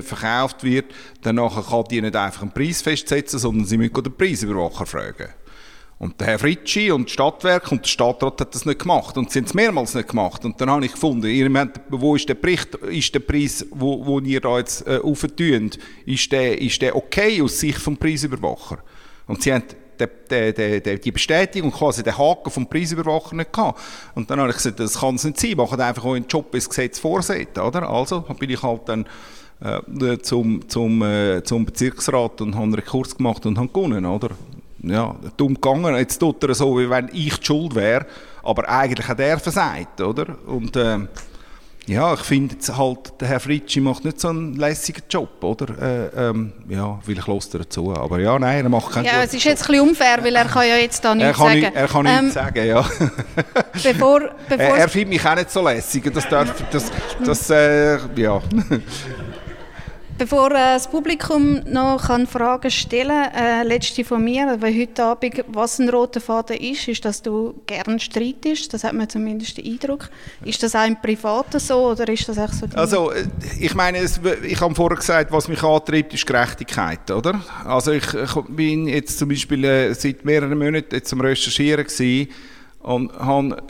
verkauft wird, dann kann die nicht einfach einen Preis festsetzen, sondern sie müssen den Preisüberwacher fragen. Und der Herr Fritschi und das Stadtwerk und der Stadtrat hat das nicht gemacht. Und sie haben es mehrmals nicht gemacht. Und dann habe ich gefunden, ihr meint, wo ist der Bericht, ist der Preis, wo, wo ihr da jetzt äh, auftünt, ist der, ist der okay aus Sicht vom Preisüberwacher? Und sie haben die, die, die, die Bestätigung, quasi den Haken vom Preisüberwacher nicht gehabt. Und dann habe ich gesagt, das kann es nicht sein, macht einfach euren Job ins Gesetz vorsehen, oder? Also bin ich halt dann äh, zum, zum, äh, zum Bezirksrat und habe einen Rekurs gemacht und habe gewonnen, oder? Ja, dumm gegangen. Jetzt tut er so, wie wenn ich die Schuld wäre. Aber eigentlich hat er versagt, oder? Und äh, ja, ich finde halt, der Herr Fritschi macht nicht so einen lässigen Job, oder? Äh, ähm, ja, vielleicht lässt er dazu. Aber ja, nein, er macht keinen Ja, es ist jetzt ein bisschen unfair, weil er kann ja jetzt da nichts sagen. Nicht, er kann ähm, nichts sagen, ja. bevor, bevor er, er findet mich auch nicht so lässig. Das darf, das, das, äh, ja. Bevor äh, das Publikum noch kann Fragen stellen kann, äh, letzte von mir, weil heute Abend, was ein roter Faden ist, ist, dass du gern streitest. Das hat man zumindest den Eindruck. Ist das auch im Privaten so oder ist das auch so? Also, äh, ich meine, es, ich habe vorher gesagt, was mich antreibt, ist Gerechtigkeit, oder? Also, ich, ich bin jetzt zum Beispiel äh, seit mehreren Monaten jetzt zum Recherchieren gewesen, und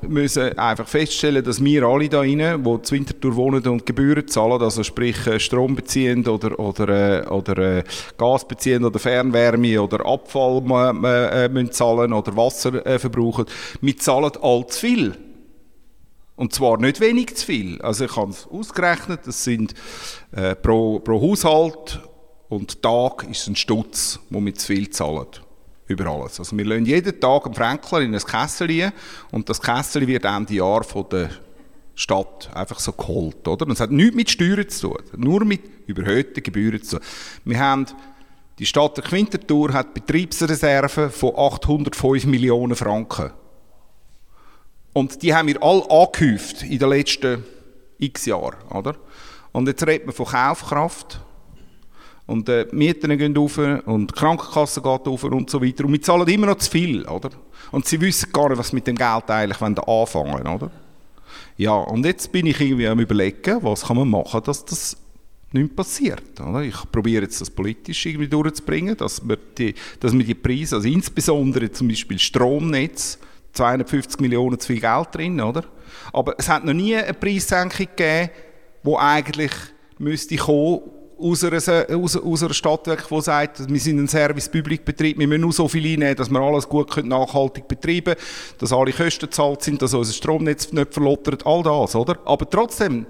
musste einfach feststellen, dass wir alle da rein, die zu Winterthur wohnen und Gebühren zahlen, also sprich äh, Strom beziehen oder, oder, äh, oder äh, Gas beziehen oder Fernwärme oder Abfall müssen zahlen oder Wasser verbrauchen, wir zahlen all zu viel. Und zwar nicht wenig zu viel. Also ich habe es ausgerechnet, das sind pro, pro Haushalt und Tag ist ein Stutz, wo wir zu viel zahlen über alles. Also wir lassen jeden Tag einen Fränkler in ein Kessel und das Kessel wird Ende Jahr von der Stadt einfach so geholt. Oder? Und hat nichts mit Steuern zu tun, nur mit überhöhten Gebühren zu tun. Wir haben, die Stadt der Quintertour hat Betriebsreserven von 805 Millionen Franken. Und die haben wir alle angehäuft in den letzten x Jahren. Oder? Und jetzt redet man von Kaufkraft und äh, die Mieten gehen auf und die Krankenkasse geht auf und so weiter. Und wir zahlen immer noch zu viel, oder? Und sie wissen gar nicht, was mit dem Geld eigentlich anfangen oder? Ja, und jetzt bin ich irgendwie am überlegen, was kann man machen, dass das nicht passiert. Oder? Ich probiere jetzt das politisch irgendwie durchzubringen, dass wir die, dass wir die Preise, also insbesondere zum Beispiel Stromnetz, 250 Millionen zu viel Geld drin, oder? Aber es hat noch nie eine Preissenkung gegeben, die eigentlich müsste kommen, aus einer, aus, Stadtwerk, die sagt, wir sind ein Service-Public-Betrieb, wir müssen nur so viel einnehmen, dass wir alles gut nachhaltig betreiben können, dass alle Kosten gezahlt sind, dass unser Stromnetz nicht verlottert, all das, oder? Aber trotzdem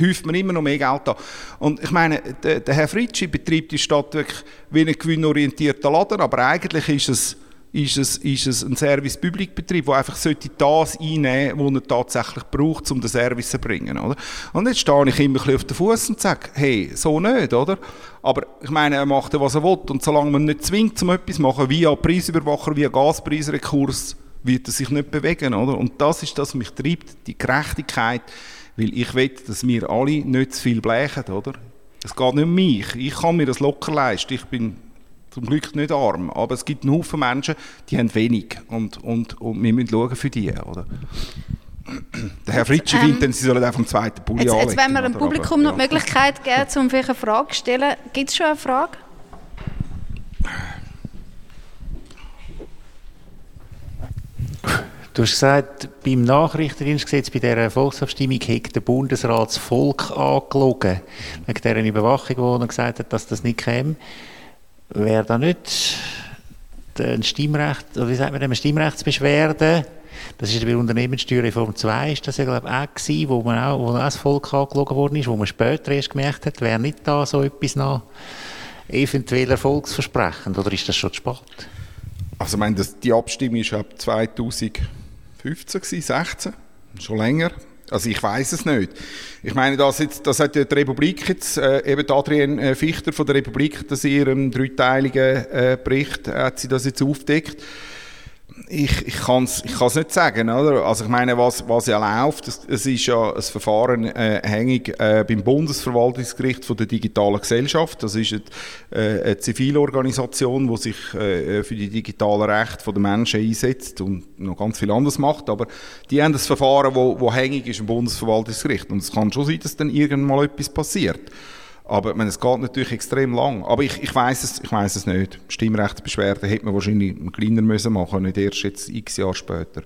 häuft man immer noch mehr Geld an. Und ich meine, der, der Herr Fritschi betreibt die Stadtwerk wie ein gewinnorientierter Laden, aber eigentlich ist es ist es, ist es ein Service-Public-Betrieb, der einfach das einnehmen sollte, was er tatsächlich braucht, um den Service zu bringen. Oder? Und jetzt stehe ich immer auf den Fuß und sage, hey, so nicht, oder? Aber ich meine, er macht ja, was er will. Und solange man nicht zwingt, um etwas zu machen, via Preisüberwacher, via Gaspreisrekurs, wird er sich nicht bewegen, oder? Und das ist das, was mich treibt, die Gerechtigkeit, weil ich will, dass wir alle nicht zu viel blechen, oder? Es geht nicht um mich. Ich kann mir das locker leisten. Ich bin zum Glück nicht arm, aber es gibt einen Haufen Menschen, die haben wenig und, und, und wir müssen schauen für die, oder? Der Herr Fritschi ähm, findet, sie sollen einfach vom zweiten Pulli jetzt, jetzt wenn wir dem Publikum noch die Möglichkeit geben, um eine Frage zu stellen. Gibt es schon eine Frage? Du hast gesagt, beim Nachrichtendienstgesetz, bei dieser Volksabstimmung, hat der Bundesrat das Volk angelogen, wegen dieser Überwachung, wo er gesagt hat, dass das nicht käme wäre da nicht ein Stimmrecht, oder wie sagt man, eine Stimmrechtsbeschwerde, das ist bei Unternehmenssteuerreform 2, ist das ja, glaube ich, auch gewesen, wo man auch, wo auch das Volk angelogen worden ist, wo man später erst gemerkt hat, wäre nicht da so etwas noch eventuell erfolgsversprechend oder ist das schon zu spät? Also ich meine, das, die Abstimmung war ab 2015, 2016, schon länger. Also ich weiß es nicht. Ich meine, das, jetzt, das hat die Republik jetzt, äh, eben Adrian äh, Fichter von der Republik, das in ihrem dreiteiligen äh, Bericht hat sie das jetzt aufdeckt ich, ich kann es ich kann's nicht sagen. Oder? Also ich meine, was, was ja läuft, es, ist ja ein Verfahren äh, hängig äh, beim Bundesverwaltungsgericht von der digitalen Gesellschaft. Das ist eine, äh, eine Zivilorganisation, die sich äh, für die digitalen Rechte der Menschen einsetzt und noch ganz viel anderes macht. Aber die haben das Verfahren, wo, wo hängig ist im Bundesverwaltungsgericht. Und es kann schon sein, dass dann irgendwann mal etwas passiert. Aber meine, es geht natürlich extrem lang. Aber ich, ich weiß es, ich weiß es nicht. Stimmrechtsbeschwerde hätte man wahrscheinlich kleiner müssen machen, nicht erst jetzt x Jahre später.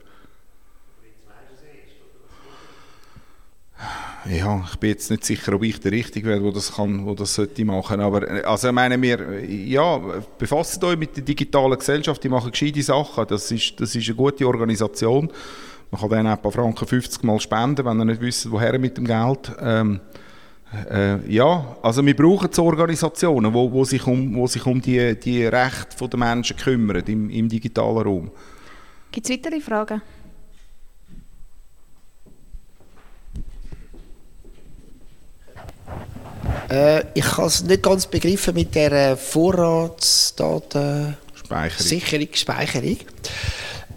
Ja, ich bin jetzt nicht sicher, ob ich der Richtige wäre, der das kann, wo das sollte machen. Aber also ich meine, wir, ja, befasst euch mit der digitalen Gesellschaft. Die machen gescheite Sachen. Das ist, das ist eine gute Organisation. Man kann denen ein paar Franken 50 Mal spenden, wenn ihr nicht wisst, woher mit dem Geld. Ähm, äh, ja, also wir brauchen so Organisationen, wo, wo sich um, wo sich um die, die Rechte der Menschen kümmern im, im digitalen Raum. Gibt es weitere Fragen? Äh, ich habe es nicht ganz begriffen mit der Vorratsdaten... Speicherung. Sicherung, Speicherung.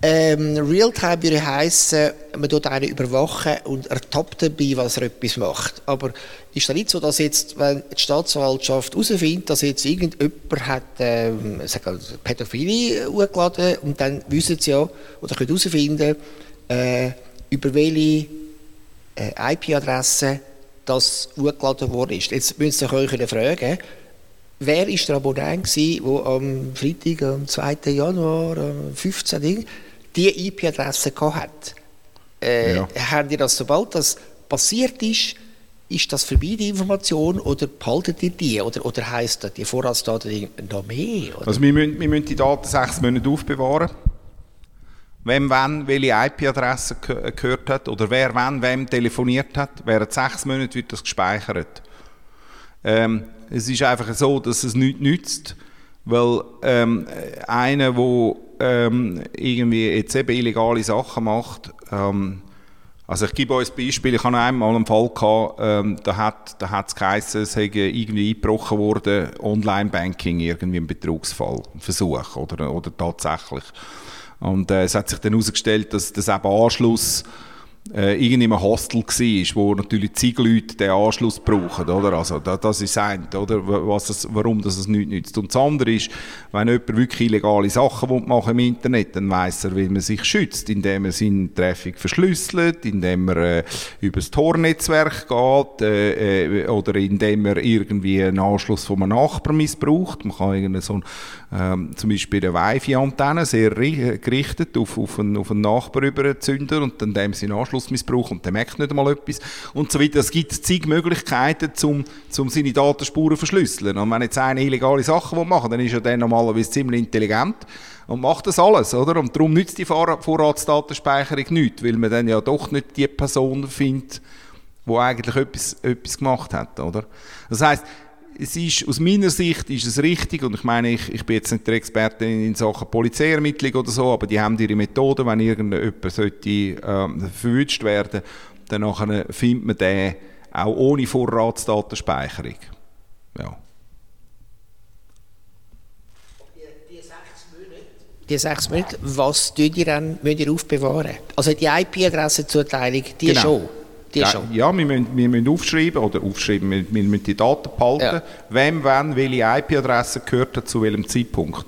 Ähm, Realtime würde heißen, man tut einen überwachen und ertappt dabei, was er etwas macht. Aber ist es nicht so, dass jetzt, wenn die Staatsanwaltschaft herausfindet, dass jetzt irgendjemand hat ähm, Pädophilie hochgeladen und dann wissen sie ja, oder können herausfinden, äh, über welche äh, IP-Adresse das hochgeladen worden ist. Jetzt müssen Sie euch fragen, wer ist der Abonnent der am Freitag, am 2. Januar, am 15. die IP-Adresse hat? Äh, ja. Haben die das, sobald das passiert ist, ist das für die Information oder behaltet ihr die? Oder, oder heisst das, die Vorratsdaten noch mehr? Oder? Also wir müssen, wir müssen die Daten sechs Monate aufbewahren. Wem wann welche IP-Adresse gehört hat oder wer wann wem telefoniert hat, während sechs Monaten wird das gespeichert. Ähm, es ist einfach so, dass es nichts nützt, weil ähm, einer, der ähm, irgendwie jetzt eben illegale Sachen macht, ähm, also ich gebe euch ein Beispiel, ich hatte einmal einen Fall, gehabt, ähm, da hat da hat's geheißen, es sei irgendwie eingebrochen worden, Online-Banking, irgendwie ein Betrugsfall, ein Versuch oder, oder tatsächlich. Und äh, es hat sich dann herausgestellt, dass das eben Anschluss äh, irgendwie im Hostel war, wo natürlich zig Leute den Anschluss brauchen, oder? Also, das, das ist ein, oder? Was es, warum das es nichts nützt. Und das andere ist, wenn jemand wirklich illegale Sachen machen im Internet, dann weiss er, wie man sich schützt, indem er seinen Traffic verschlüsselt, indem er äh, über das Tor-Netzwerk geht, äh, äh, oder indem er irgendwie einen Anschluss von einem Nachbarn missbraucht. Man kann irgendwie so ähm, zum Beispiel eine Wi-Fi-Antenne sehr gerichtet auf, auf, einen, auf einen Nachbar überzünden und dann dem seinen Anschluss Anschlussmissbrauch und der merkt nicht einmal etwas und so weiter. Es gibt zig Möglichkeiten, um, um seine Datenspuren zu verschlüsseln. Und wenn jetzt einer illegale Sachen machen dann ist er dann normalerweise ziemlich intelligent und macht das alles, oder? Und darum nützt die Vorratsdatenspeicherung nichts, weil man dann ja doch nicht die Person findet, die eigentlich etwas, etwas gemacht hat, oder? Das heißt, es ist, aus meiner Sicht ist es richtig, und ich meine, ich, ich bin jetzt nicht der Experte in, Sachen Polizeiermittlung oder so, aber die haben ihre Methoden, wenn irgendjemand sollte, ähm, verwünscht werden, dann findet man den auch ohne Vorratsdatenspeicherung. Ja. die sechs Monate, was tut ihr dann, müsst ihr aufbewahren? Also die IP-Adressenzuteilung, die genau. schon? Die ja, schon. ja wir, müssen, wir müssen aufschreiben, oder aufschreiben, wir, wir müssen die Daten behalten, ja. wem, wann, welche IP-Adresse gehört zu welchem Zeitpunkt.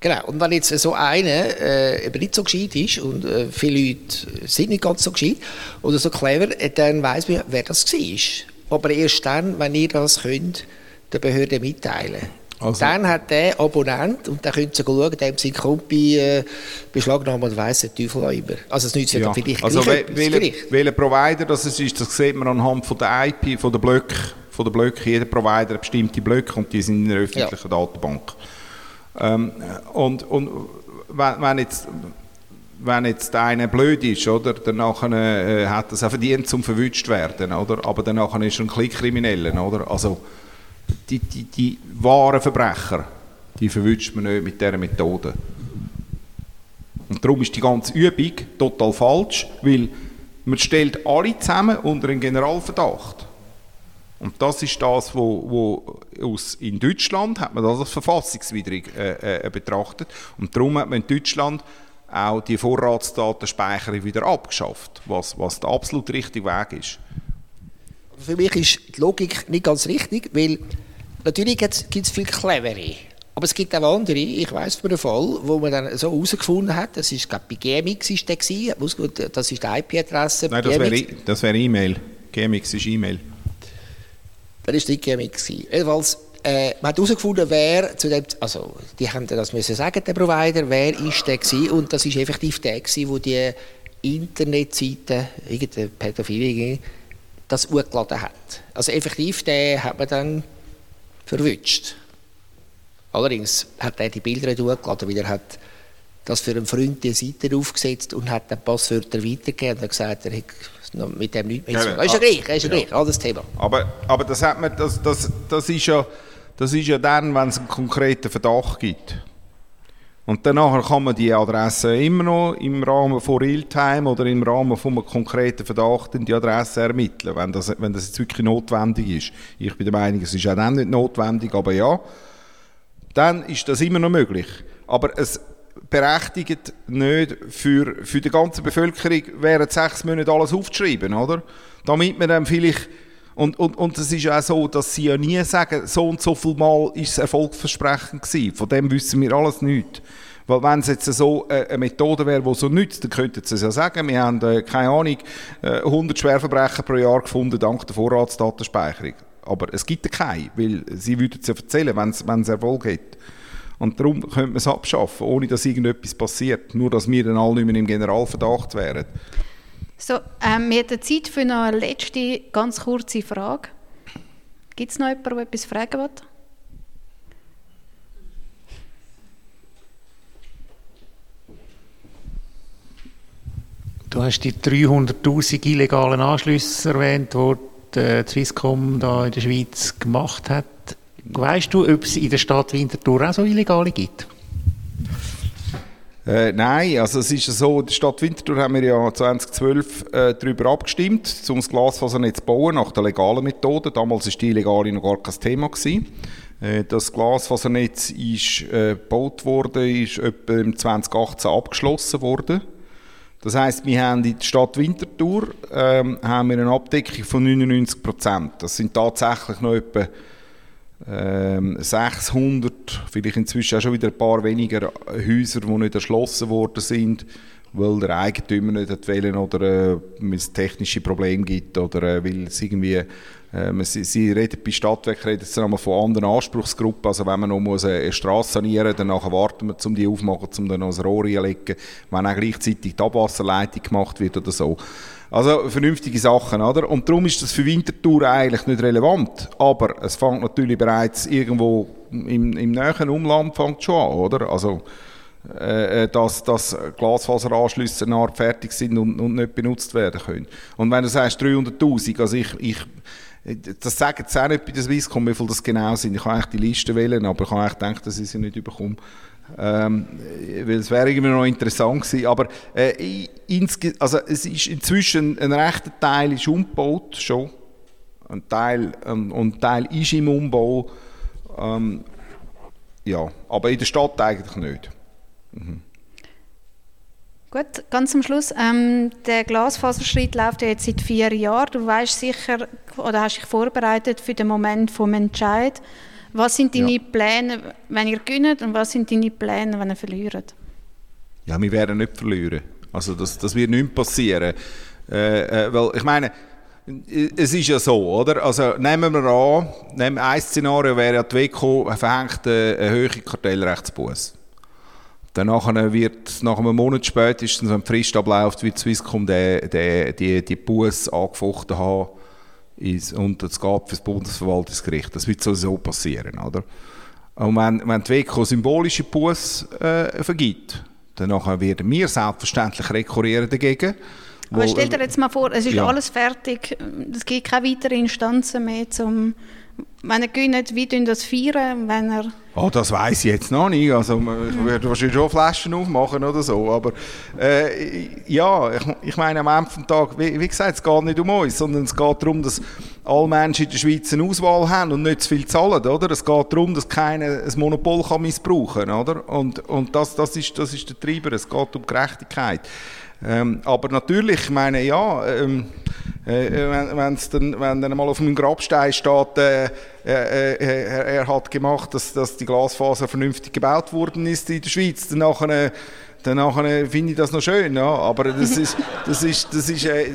Genau, und wenn jetzt so einer äh, eben nicht so gescheit ist, und äh, viele Leute sind nicht ganz so gescheit oder so clever, äh, dann weiss man, wer das war. Aber erst dann, wenn ihr das könnt, der Behörde mitteilen. Also, dann hat der Abonnent, und dann könnt ihr schauen, dem sein Kompi äh, beschlagnahmen und weiss der Teufel immer. Also es nützt ja, vielleicht also we welcher, welcher Provider das ist, das sieht man anhand von der IP, von der Blöcke, von der Blöcke. Jeder Provider hat bestimmte Blöcke und die sind in einer öffentlichen ja. Datenbank. Ähm, und, und wenn, wenn jetzt wenn jetzt einer blöd ist, oder, dann äh, hat er es auch verdient, zum verwünscht werden, oder? Aber dann ist er ein Klickkrimineller, oder? Also, die, die, die wahren Verbrecher, die verwünscht man nicht mit dieser Methode. Und darum ist die ganze Übung total falsch, weil man stellt alle zusammen unter einen Generalverdacht. Und das ist das, wo, wo aus, in Deutschland hat man das als verfassungswidrig äh, äh, betrachtet. Und darum hat man in Deutschland auch die Vorratsdatenspeicherung wieder abgeschafft, was, was der absolut richtige Weg ist. Für mich ist die Logik nicht ganz richtig, weil natürlich gibt es viel clevere. Aber es gibt auch andere, ich weiß von einem Fall, wo man dann so herausgefunden hat, das ist, glaube ich, bei GMX ist der gewesen, das ist die IP-Adresse. Nein, das wäre E-Mail. GMX ist E-Mail. Das war nicht GMX. Jedenfalls, äh, man hat herausgefunden, wer zu dem, also die haben das müssen sagen, der Provider, wer ist der gewesen, und das ist effektiv der gewesen, wo die Internetseite, irgendeine Pädophilie, das hochgeladen hat. Also effektiv, der hat man dann verwünscht. Allerdings hat er die Bilder nicht hochgeladen, weil er hat das für einen Freund die Seite aufgesetzt und hat dann Passwörter weitergegeben und hat gesagt, er hätte mit dem nichts mehr zu tun. Ist ja gleich, ist ja gleich, alles Thema. Aber, aber das, hat man, das, das, das, ist ja, das ist ja dann, wenn es einen konkreten Verdacht gibt. Und danach kann man die Adresse immer noch im Rahmen von Realtime oder im Rahmen von einem konkreten Verdacht in die Adresse ermitteln, wenn das, wenn das jetzt wirklich notwendig ist. Ich bin der Meinung, es ist auch dann nicht notwendig, aber ja, dann ist das immer noch möglich. Aber es berechtigt nicht für, für die ganze Bevölkerung während sechs Monaten alles aufzuschreiben, oder? Damit man dann vielleicht und, und, und es ist auch so, dass sie ja nie sagen, so und so viel Mal ist es erfolgsversprechend gewesen. Von dem wissen wir alles nicht. Weil wenn es jetzt so äh, eine Methode wäre, die so nützt, dann könnten sie es ja sagen, wir haben, äh, keine Ahnung, 100 äh, Schwerverbrecher pro Jahr gefunden dank der Vorratsdatenspeicherung. Aber es gibt keine, weil sie würden es ja erzählen, wenn es Erfolg hat. Und darum könnte man es abschaffen, ohne dass irgendetwas passiert. Nur, dass wir dann alle nicht mehr im Generalverdacht wären. So, ähm, wir haben Zeit für eine letzte, ganz kurze Frage. Gibt es noch jemanden, der etwas fragen will? Du hast die 300'000 illegalen Anschlüsse erwähnt, die die Swisscom da in der Schweiz gemacht hat. Weißt du, ob es in der Stadt Winterthur auch so illegale gibt? Äh, nein, also es ist so, der Stadt Winterthur haben wir ja 2012 äh, darüber abgestimmt, um das Glasfasernetz zu bauen, nach der legalen Methode. Damals war die illegale noch gar kein Thema. Gewesen. Äh, das Glasfasernetz ist äh, gebaut worden, ist etwa im 2018 abgeschlossen worden. Das heißt, wir haben in der Stadt Winterthur ähm, haben wir eine Abdeckung von 99 Prozent. Das sind tatsächlich noch etwa 600, vielleicht inzwischen auch schon wieder ein paar weniger Häuser, die nicht erschlossen worden sind, weil der Eigentümer nicht wollen oder äh, es technische Probleme gibt oder äh, weil es irgendwie ähm, sie, sie reden bei Stadtwerk reden sie einmal von anderen Anspruchsgruppen. Also wenn man noch muss eine Straße sanieren muss, dann warten wir, um die aufzumachen, um dann noch ein Rohr reinzulegen, wenn auch gleichzeitig die Abwasserleitung gemacht wird oder so. Also vernünftige Sachen, oder? Und darum ist das für Winterthur eigentlich nicht relevant. Aber es fängt natürlich bereits irgendwo im, im näheren Umland fängt schon an, oder? Also äh, äh dass, dass Glasfaseranschlüsse nahe fertig sind und, und, nicht benutzt werden können. Und wenn du sagst 300'000, also ich, ich das sagen sie auch nicht bei der Swisscom, wie viel das genau sind. Ich kann die Liste wählen, aber ich habe eigentlich dass ich sie nicht bekomme. Ähm, weil es wäre irgendwie noch interessant gewesen. Aber äh, also es ist inzwischen ein rechter Teil ist umgebaut schon. Ein Teil, ähm, ein Teil ist im Umbau. Ähm, ja, aber in der Stadt eigentlich nicht. Mhm. Gut, ganz am Schluss. Ähm, der Glasfaserschritt läuft ja jetzt seit vier Jahren. Du weißt sicher oder hast dich vorbereitet für den Moment vom Entscheid. Was sind deine ja. Pläne, wenn ihr gewinnt und was sind deine Pläne, wenn ihr verliert? Ja, wir werden nicht verlieren. Also das, das wird nicht passieren. Äh, äh, weil ich meine, es ist ja so, oder? Also nehmen wir an, nehmen ein Szenario wäre ja, die WECO verhängt eine hohe Kartellrechtsbuß. Danach wird, nach einem Monat spätestens, wenn die Frist abläuft, wird Swisscom die, die, die, die Buß angefochten haben und es geht für das Bundesverwaltungsgericht. Das wird sowieso passieren, oder? Und wenn, wenn die WECO symbolische Buß äh, vergibt, dann werden wir selbstverständlich rekurrieren dagegen. Aber stell dir jetzt mal vor, es ist ja. alles fertig, es gibt keine weiteren Instanzen mehr, um Wenn er gewinnt, wie tun das feiern, wenn er... Oh, das weiß ich jetzt noch nicht. Also, ich werde wahrscheinlich schon Flaschen aufmachen oder so. Aber äh, ja, ich, ich, meine, am Ende des Tages, wie, wie, gesagt, es geht nicht um uns, sondern es geht darum, dass alle Menschen in der Schweiz eine Auswahl haben und nicht zu viel zahlen. Oder? Es geht darum, dass keiner ein Monopol kann missbrauchen kann. Oder? Und, und das, das, ist, das ist der Treiber. Es geht um Gerechtigkeit. Ähm, aber natürlich, ich meine, ja, ähm, äh, wenn, wenn's dann, wenn dann mal auf meinem Grabstein steht, äh, äh, äh er, er, hat gemacht, dass, dass die Glasfaser vernünftig gebaut worden ist in der Schweiz, dann nachher dann finde ich das noch schön, ja. aber das ist, das ist, das ist äh,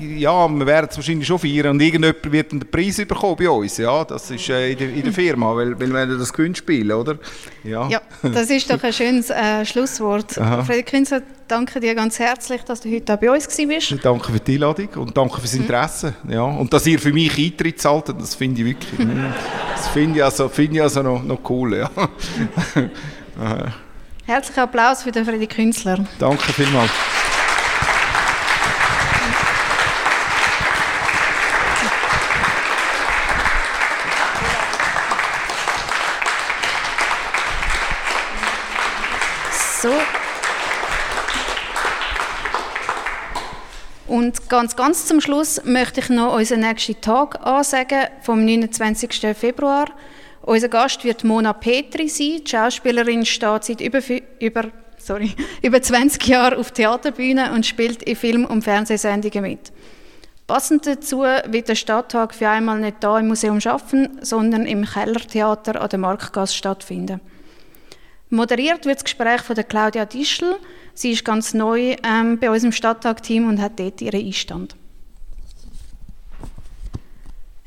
ja, wir werden es wahrscheinlich schon feiern und irgendjemand wird den Preis bekommen bei uns, ja, das ist äh, in, der, in der Firma, weil, weil wir das Gewinnspiel, oder? Ja. ja, das ist doch ein schönes äh, Schlusswort. Frederik Künzer, danke dir ganz herzlich, dass du heute bei uns warst. Danke für die Einladung und danke fürs Interesse, mhm. ja, und dass ihr für mich Eintritt zahlt, das finde ich wirklich, das finde ich also, find ich also noch, noch cool, ja. Herzlichen Applaus für den Freddy Künstler. Danke vielmals. So. Und ganz, ganz zum Schluss möchte ich noch unseren nächsten Tag ansagen, vom 29. Februar. Unser Gast wird Mona Petri sein. Die Schauspielerin steht seit über, über, sorry, über 20 Jahren auf Theaterbühnen und spielt in Film- und Fernsehsendungen mit. Passend dazu wird der Stadttag für einmal nicht da im Museum schaffen, sondern im Kellertheater an der Marktgasse stattfinden. Moderiert wird das Gespräch von der Claudia Dischl. Sie ist ganz neu ähm, bei unserem Stadttag-Team und hat dort ihren Einstand.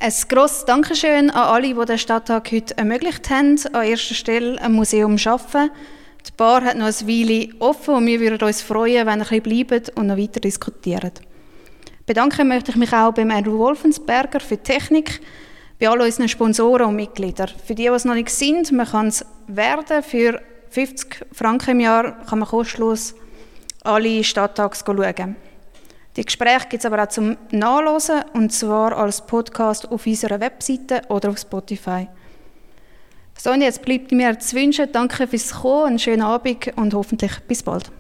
Ein grosses Dankeschön an alle, die den Stadttag heute ermöglicht haben. An erster Stelle ein Museum arbeiten. Die Bar hat noch ein Weile offen und wir würden uns freuen, wenn ihr ein bisschen bleibt und noch weiter diskutiert. Bedanken möchte ich mich auch beim Andrew Wolfensberger für die Technik, bei all unseren Sponsoren und Mitgliedern. Für die, die es noch nicht sind, man kann es werden. Für 50 Franken im Jahr kann man kostenlos alle Stadttags schauen. Die Gespräche gibt es aber auch zum Nachlesen und zwar als Podcast auf unserer Webseite oder auf Spotify. So, und jetzt bleibt mir zu wünschen, danke fürs Kommen, einen schönen Abend und hoffentlich bis bald.